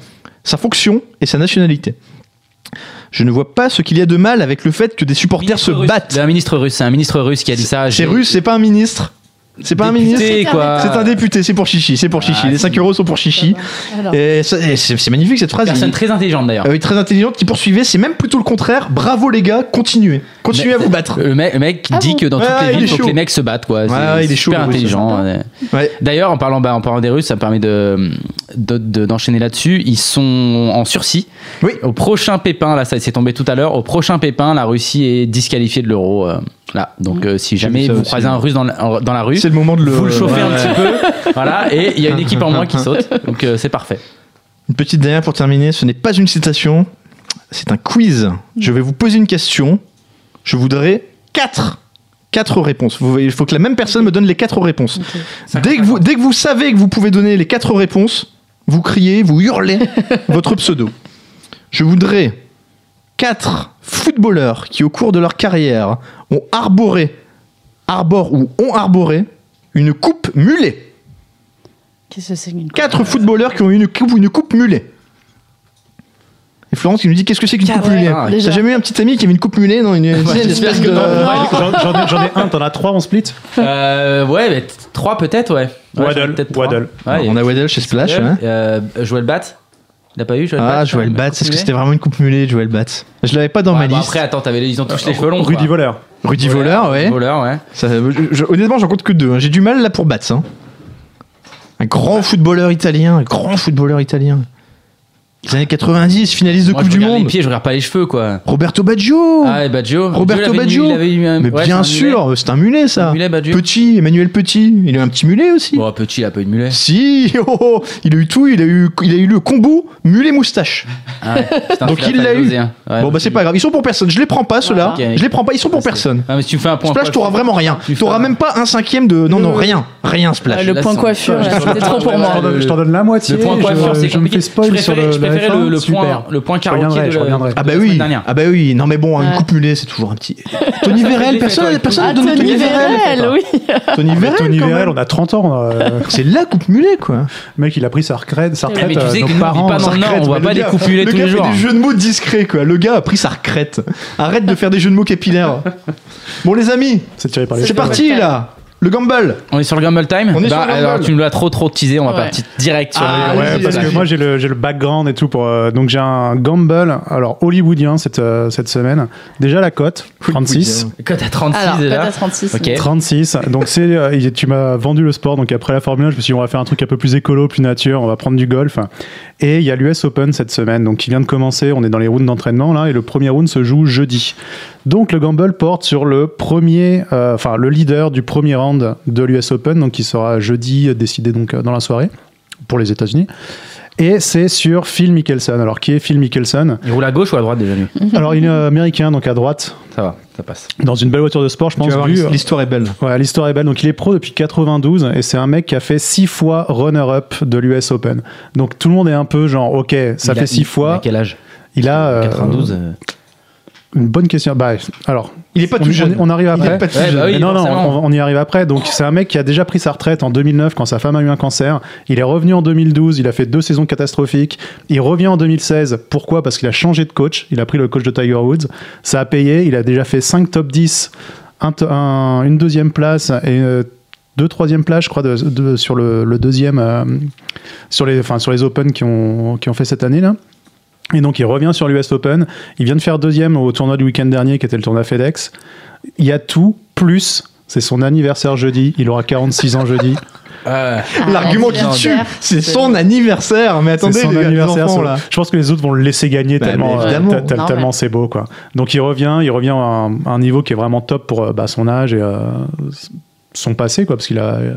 sa fonction et sa nationalité. Je ne vois pas ce qu'il y a de mal avec le fait que des supporters se russe. battent. C'est un ministre russe, c'est un ministre russe qui a dit ça. C'est russe, c'est pas un ministre. C'est pas un député, ministre quoi. C'est un député, c'est pour Chichi, c'est pour Chichi. Ah, les 5 euros sont pour Chichi. Alors. Et ça- et c'est magnifique cette phrase. Personne Il- très intelligente d'ailleurs. euh, oui, très intelligente qui poursuivait, c'est même plutôt le contraire. Bravo les gars, continuez. Continuez à vous battre. Le mec, le mec Ah dit bon que dans Ouais, toutes ouais, les il villes, il faut que les mecs se battent. Quoi. C'est Ouais, ouais, il est chaud, super intelligent. ouais. D'ailleurs, en parlant, bah, en parlant des Russes, ça me permet de de- de- d'enchaîner là-dessus. Ils sont en sursis. Oui. Au prochain pépin, là, ça s'est tombé tout à l'heure. Au prochain pépin, la Russie est disqualifiée de l'euro. euh, là, donc euh, si jamais vous aussi. croisez un Russe dans la, en- dans la rue, C'est le moment de le. vous le chauffez un Ouais. petit peu. Voilà, et il y a une équipe en moins qui saute. Donc euh, c'est parfait. Une petite dernière pour terminer, ce n'est pas une citation, c'est un quiz. Je vais vous poser une question. Je voudrais quatre, quatre réponses. Il faut que la même personne me donne les quatre réponses. Dès que, vous, dès que vous savez que vous pouvez donner les quatre réponses, vous criez, vous hurlez votre pseudo. Je voudrais quatre footballeurs qui, au cours de leur carrière, ont arboré, arborent ou ont arboré une coupe mulet. Qu'est-ce que c'est qu'une Quatre footballeurs qui ont eu une coupe, une coupe mulet. Et Florence qui nous dit qu'est-ce que c'est qu'une coupe Ouais, mulet ah, T'as jamais eu un petit ami qui avait une coupe mulet Non, une, une espèce de. J'en j'en ai, j'en ai un, t'en as trois en split? Euh, ouais, mais t- trois peut-être, ouais. Ouais, Waddle, peut-être trois. Waddle. Ouais, On a Waddle chez Splash. Hein. euh, Joël Bat. Il a pas eu Joël Ah, Bat Joël une Bat, coupe est-ce que c'était vraiment une coupe mulet, Joël Bat Je l'avais pas dans Ouais, ma bon, liste. Après, attends, t'avais ils ont tous les cheveux longs. Rudy. Voleur. Rudy Voleur, ouais. Voleur, ouais. Ça, je- je- honnêtement, j'en compte que deux. hein. J'ai du mal là pour Bats. hein. Un grand footballeur italien, un grand footballeur italien. Les années 90, finaliste de Moi, Coupe je du regarde Monde. les pieds, je regarde pas les cheveux, quoi. Roberto Baggio Ah, et Baggio. Roberto Baggio, avait avait un- Mais ouais, bien un sûr, c'est un mulet ça. Un mulet, Baggio. Petit, Emmanuel Petit, il a eu un petit mulet aussi. Bon, petit, il a pas eu de mulet. Si, oh, oh, il a eu tout, il a eu, il a eu le combo mulet moustache. Ah ouais. Putain, Donc il l'a eu. hein. Ouais, bon bah c'est pas grave, ils sont pour personne. Je les prends pas ceux-là. Je les prends pas, ils sont pour personne. Ah, mais si tu me fais un point. Splash, t'auras vraiment rien. Tu T'auras même pas un cinquième de. Non non Le- rien, rien Splash. Ah, le point coiffure, c'était trop pour moi. Je t'en donne- la moitié. Le point coiffure, c'est je me compliqué. Le, je la préférais F1, le, le point, le point Je karaoké reviendrai, de la-. Ah bah la oui, semaine dernière. ah bah oui, non mais bon, une Ouais. coupe mulet c'est toujours un petit. Tony Vérel, personne, personne Ah, Tony Tony Vérel. Oui. Tony Vérel, Tony Vérel, on a 30 ans. euh, C'est la coupe mulet quoi. Le mec, il a pris sa retraite. Sa Ah, mais retraite tu euh, sais nos que nous, on parents. pas dans sa le Nord, retraite, on voit pas des coupes mulets Le tous gars les jours. des jeux de mots discrets quoi. Le gars a pris sa retraite. Arrête de faire des jeux de mots capillaires. Bon les amis, C'est tiré par les c'est cheveux. parti là. Le gamble. On est sur le Gamble Time On est Bah, sur le Alors Gamble. tu nous l'as trop trop teasé, on va Ouais. partir direct sur Ah, le Ouais, parce que moi j'ai le, j'ai le background et tout pour euh, donc j'ai un gamble alors hollywoodien cette euh, cette semaine déjà la cote 36 Code à 36 Alors, déjà. cote à 36. Ok. 36 donc c'est euh, tu m'as vendu le sport donc après la Formule 1 je me suis dit on va faire un truc un peu plus écolo plus nature on va prendre du golf et il y a l'US Open cette semaine donc qui vient de commencer on est dans les rounds d'entraînement là et le premier round se joue jeudi donc le gamble porte sur le premier euh, enfin le leader du premier round de l'US Open donc qui sera jeudi euh, décidé donc euh, dans la soirée pour les États-Unis et c'est sur Phil Mickelson. Alors, qui est Phil Mickelson? Il roule à gauche ou à droite déjà lui Alors, il est américain, donc à droite, Ça va, ça passe. dans une belle voiture de sport, je Tu pense. vu- l'histoire est belle. Ouais, l'histoire est belle. Donc, il est pro depuis 92 et c'est un mec qui a fait six fois runner-up de l'US Open. Donc, tout le monde est un peu genre, ok, ça Il fait a- six il- a fois. quel âge? Il a. euh, 92. euh, Une bonne question. Bah, alors, Il est pas on, tout jeune. on- arrive Il après. est pas tout Ouais, jeune. bah oui. Non, non, on, on y arrive après. Donc, c'est un mec qui a déjà pris sa retraite en 2009 quand sa femme a eu un cancer. Il est revenu en 2012. Il a fait deux saisons catastrophiques. Il revient en 2016. Pourquoi? Parce qu'il a changé de coach. Il a pris le coach de Tiger Woods. Ça a payé. Il a déjà fait 5 top 10, un to- un- une deuxième place et euh, deux troisième places, je crois, de, de- sur le, le deuxième, euh, sur, les, enfin, sur les Open qui ont, qui ont fait cette année là. Et donc il revient sur l'US Open. Il vient de faire deuxième au tournoi du week-end dernier qui était le tournoi FedEx. Il y a tout, plus c'est son anniversaire jeudi. Il aura 46 ans jeudi. euh, L'argument qui tue, anniversaire, c'est son anniversaire. Mais attendez, son les anniversaire. enfants, là. Je pense que les autres vont le laisser gagner Bah, tellement, euh, tellement c'est beau. Quoi. Donc il revient, il revient à un, à un niveau qui est vraiment top pour euh, bah, son âge et euh, son passé, quoi, parce qu'il a. euh,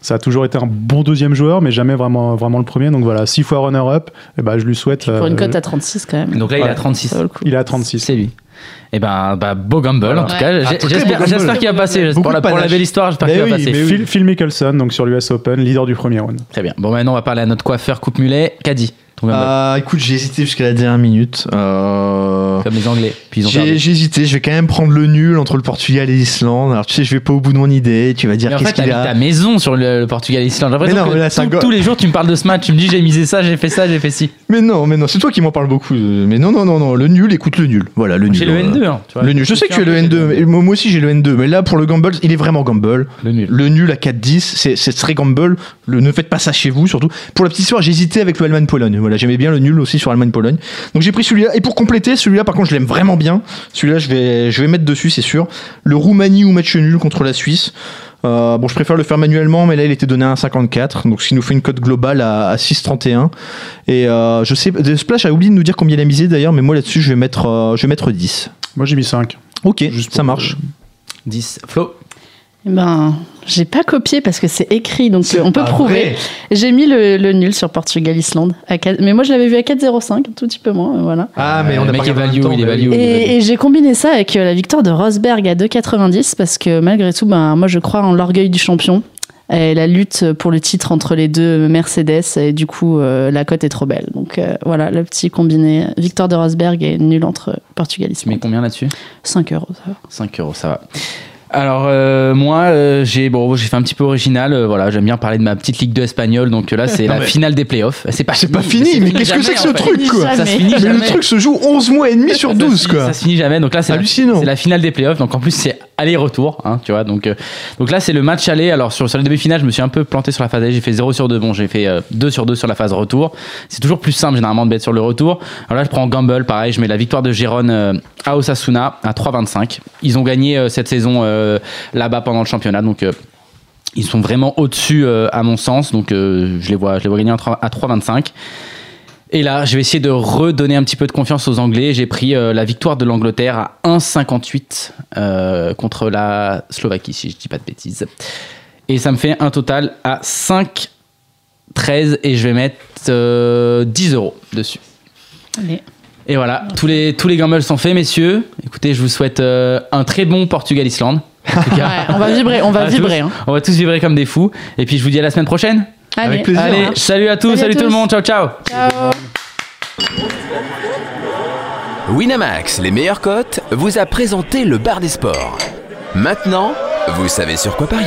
Ça a toujours été un bon deuxième joueur, mais jamais vraiment, vraiment le premier. Donc voilà, six fois runner-up, et bah, je lui souhaite. Pour une euh, cote à 36 quand même. Donc là, il Ouais. 36. Vaut le coup. Il est à 36. C'est lui. Et ben, bah, beau gamble en tout cas. Ah, J'espère qu'il va passer. Pour la, pour la belle histoire, j'espère Mais qu'il va oui, passer. mais oui. Phil, Phil Mickelson, donc sur l'US Open, leader du premier round. Très bien. Bon, maintenant, on va parler à notre coiffeur coupe mulet, Caddy. Ton Ah, écoute, j'ai hésité jusqu'à la dernière minute. Euh, Comme les Anglais. Puis ils ont J'ai hésité, je vais quand même prendre le nul entre le Portugal et l'Islande. Alors tu sais, je vais pas au bout de mon idée, tu vas dire Mais en qu'est-ce fait, qu'il t'habites a. ta maison sur le, le Portugal et l'Islande. J'ai l'impression Mais non, que mais là, c'est un tout- go- tous les jours, tu me parles de ce match. Tu me dis, j'ai misé ça, j'ai fait ça, j'ai fait ci. Mais non, mais non, c'est toi qui m'en parles beaucoup. euh, Mais non, non, non, non, le nul, écoute le nul. Voilà, le nul. J'ai le euh, N2. hein, tu vois. Le nul. Je sais que tu as le J'ai N2, mais moi moi aussi j'ai le N2. Mais là, pour le gamble, il est vraiment gamble. Le nul. Le nul à 4-10, c'est c'est très gamble. Le, ne faites pas ça chez vous, surtout. Pour la petite histoire, j'ai hésité avec le Allemagne-Pologne. Voilà, j'aimais bien le nul aussi sur Allemagne-Pologne. Donc j'ai pris celui-là. Et pour compléter, celui-là, par contre, je l'aime vraiment bien. Celui-là, je vais, je vais mettre dessus, c'est sûr. Le Roumanie ou match nul contre la Suisse. Euh, bon, je préfère le faire manuellement, mais là, il était donné à 1,54. Donc, ce qui nous fait une cote globale à, à 6,31. Et euh, je sais, The Splash a oublié de nous dire combien il a misé d'ailleurs, mais moi là-dessus, je vais mettre, euh, je vais mettre 10. Moi, j'ai mis 5. Ok, Juste ça marche. 10. Flo? Eh Ben, j'ai pas copié parce que c'est écrit, donc euh, on peut prouver. J'ai mis le, le nul sur Portugal-Islande. Mais moi, je l'avais vu à 4,05, un tout petit peu moins, euh, voilà. Ah, mais on Le a pas value, même il est temps, value. mais- Et, et j'ai combiné ça avec euh, la victoire de Rosberg à 2,90 parce que malgré tout, ben, moi, je crois en l'orgueil du champion. Et la lutte pour le titre entre les deux Mercedes, et du coup, euh, la cote est trop belle. Donc euh, voilà, le petit combiné. Victoire de Rosberg et nul entre Portugal Tu mets combien là-dessus? 5 euros, ça va. 5 euros, ça va. Alors euh, moi euh, j'ai bon j'ai fait un petit peu original euh, voilà j'aime bien parler de ma petite ligue 2 espagnole donc euh, là c'est la mais- finale des playoffs c'est pas C'est pas fini, mais qu'est-ce que c'est que ce truc, quoi ça se Jamais. finit Mais le truc se joue 11 mois et demi sur Ça se 12, finit- quoi. Ça se finit jamais. Donc là, c'est la, Hallucinant. c'est la finale des playoffs. Donc en plus, c'est aller-retour. Hein, tu vois. Donc, euh, donc là, c'est le match aller. Alors sur, sur les demi-finales, je me suis un peu planté sur la phase aller. J'ai fait 0 sur 2. Bon, j'ai fait euh, 2 sur 2 sur la phase retour. C'est toujours plus simple généralement de mettre sur le retour. Alors là, je prends Gamble. Pareil, je mets la victoire de Gérone euh, à Osasuna à 3,25. Ils ont gagné euh, cette saison euh, là-bas pendant le championnat. Donc euh, ils sont vraiment au-dessus à mon sens. Donc je, les vois, je les vois gagner à 3 à 3,25. Et là, je vais essayer de redonner un petit peu de confiance aux Anglais. J'ai pris la victoire de l'Angleterre à 1,58 euh, contre la Slovaquie, si je dis pas de bêtises. Et ça me fait un total à 5,13 et je vais mettre euh, 10 euros dessus. Allez. Et voilà, tous les, tous les gambles sont faits, messieurs. Écoutez, je vous souhaite euh, un très bon Portugal-Islande. En tout cas, Ouais, on va vibrer, on va à tous. vibrer. hein. On va tous vibrer comme des fous. Et puis je vous dis à la semaine prochaine. Allez. Avec plaisir. Allez, salut à tous, Salut à tout le monde, ciao ciao. Ciao. Winamax, les meilleures cotes, vous a présenté le bar des sports. Maintenant, vous savez sur quoi parier.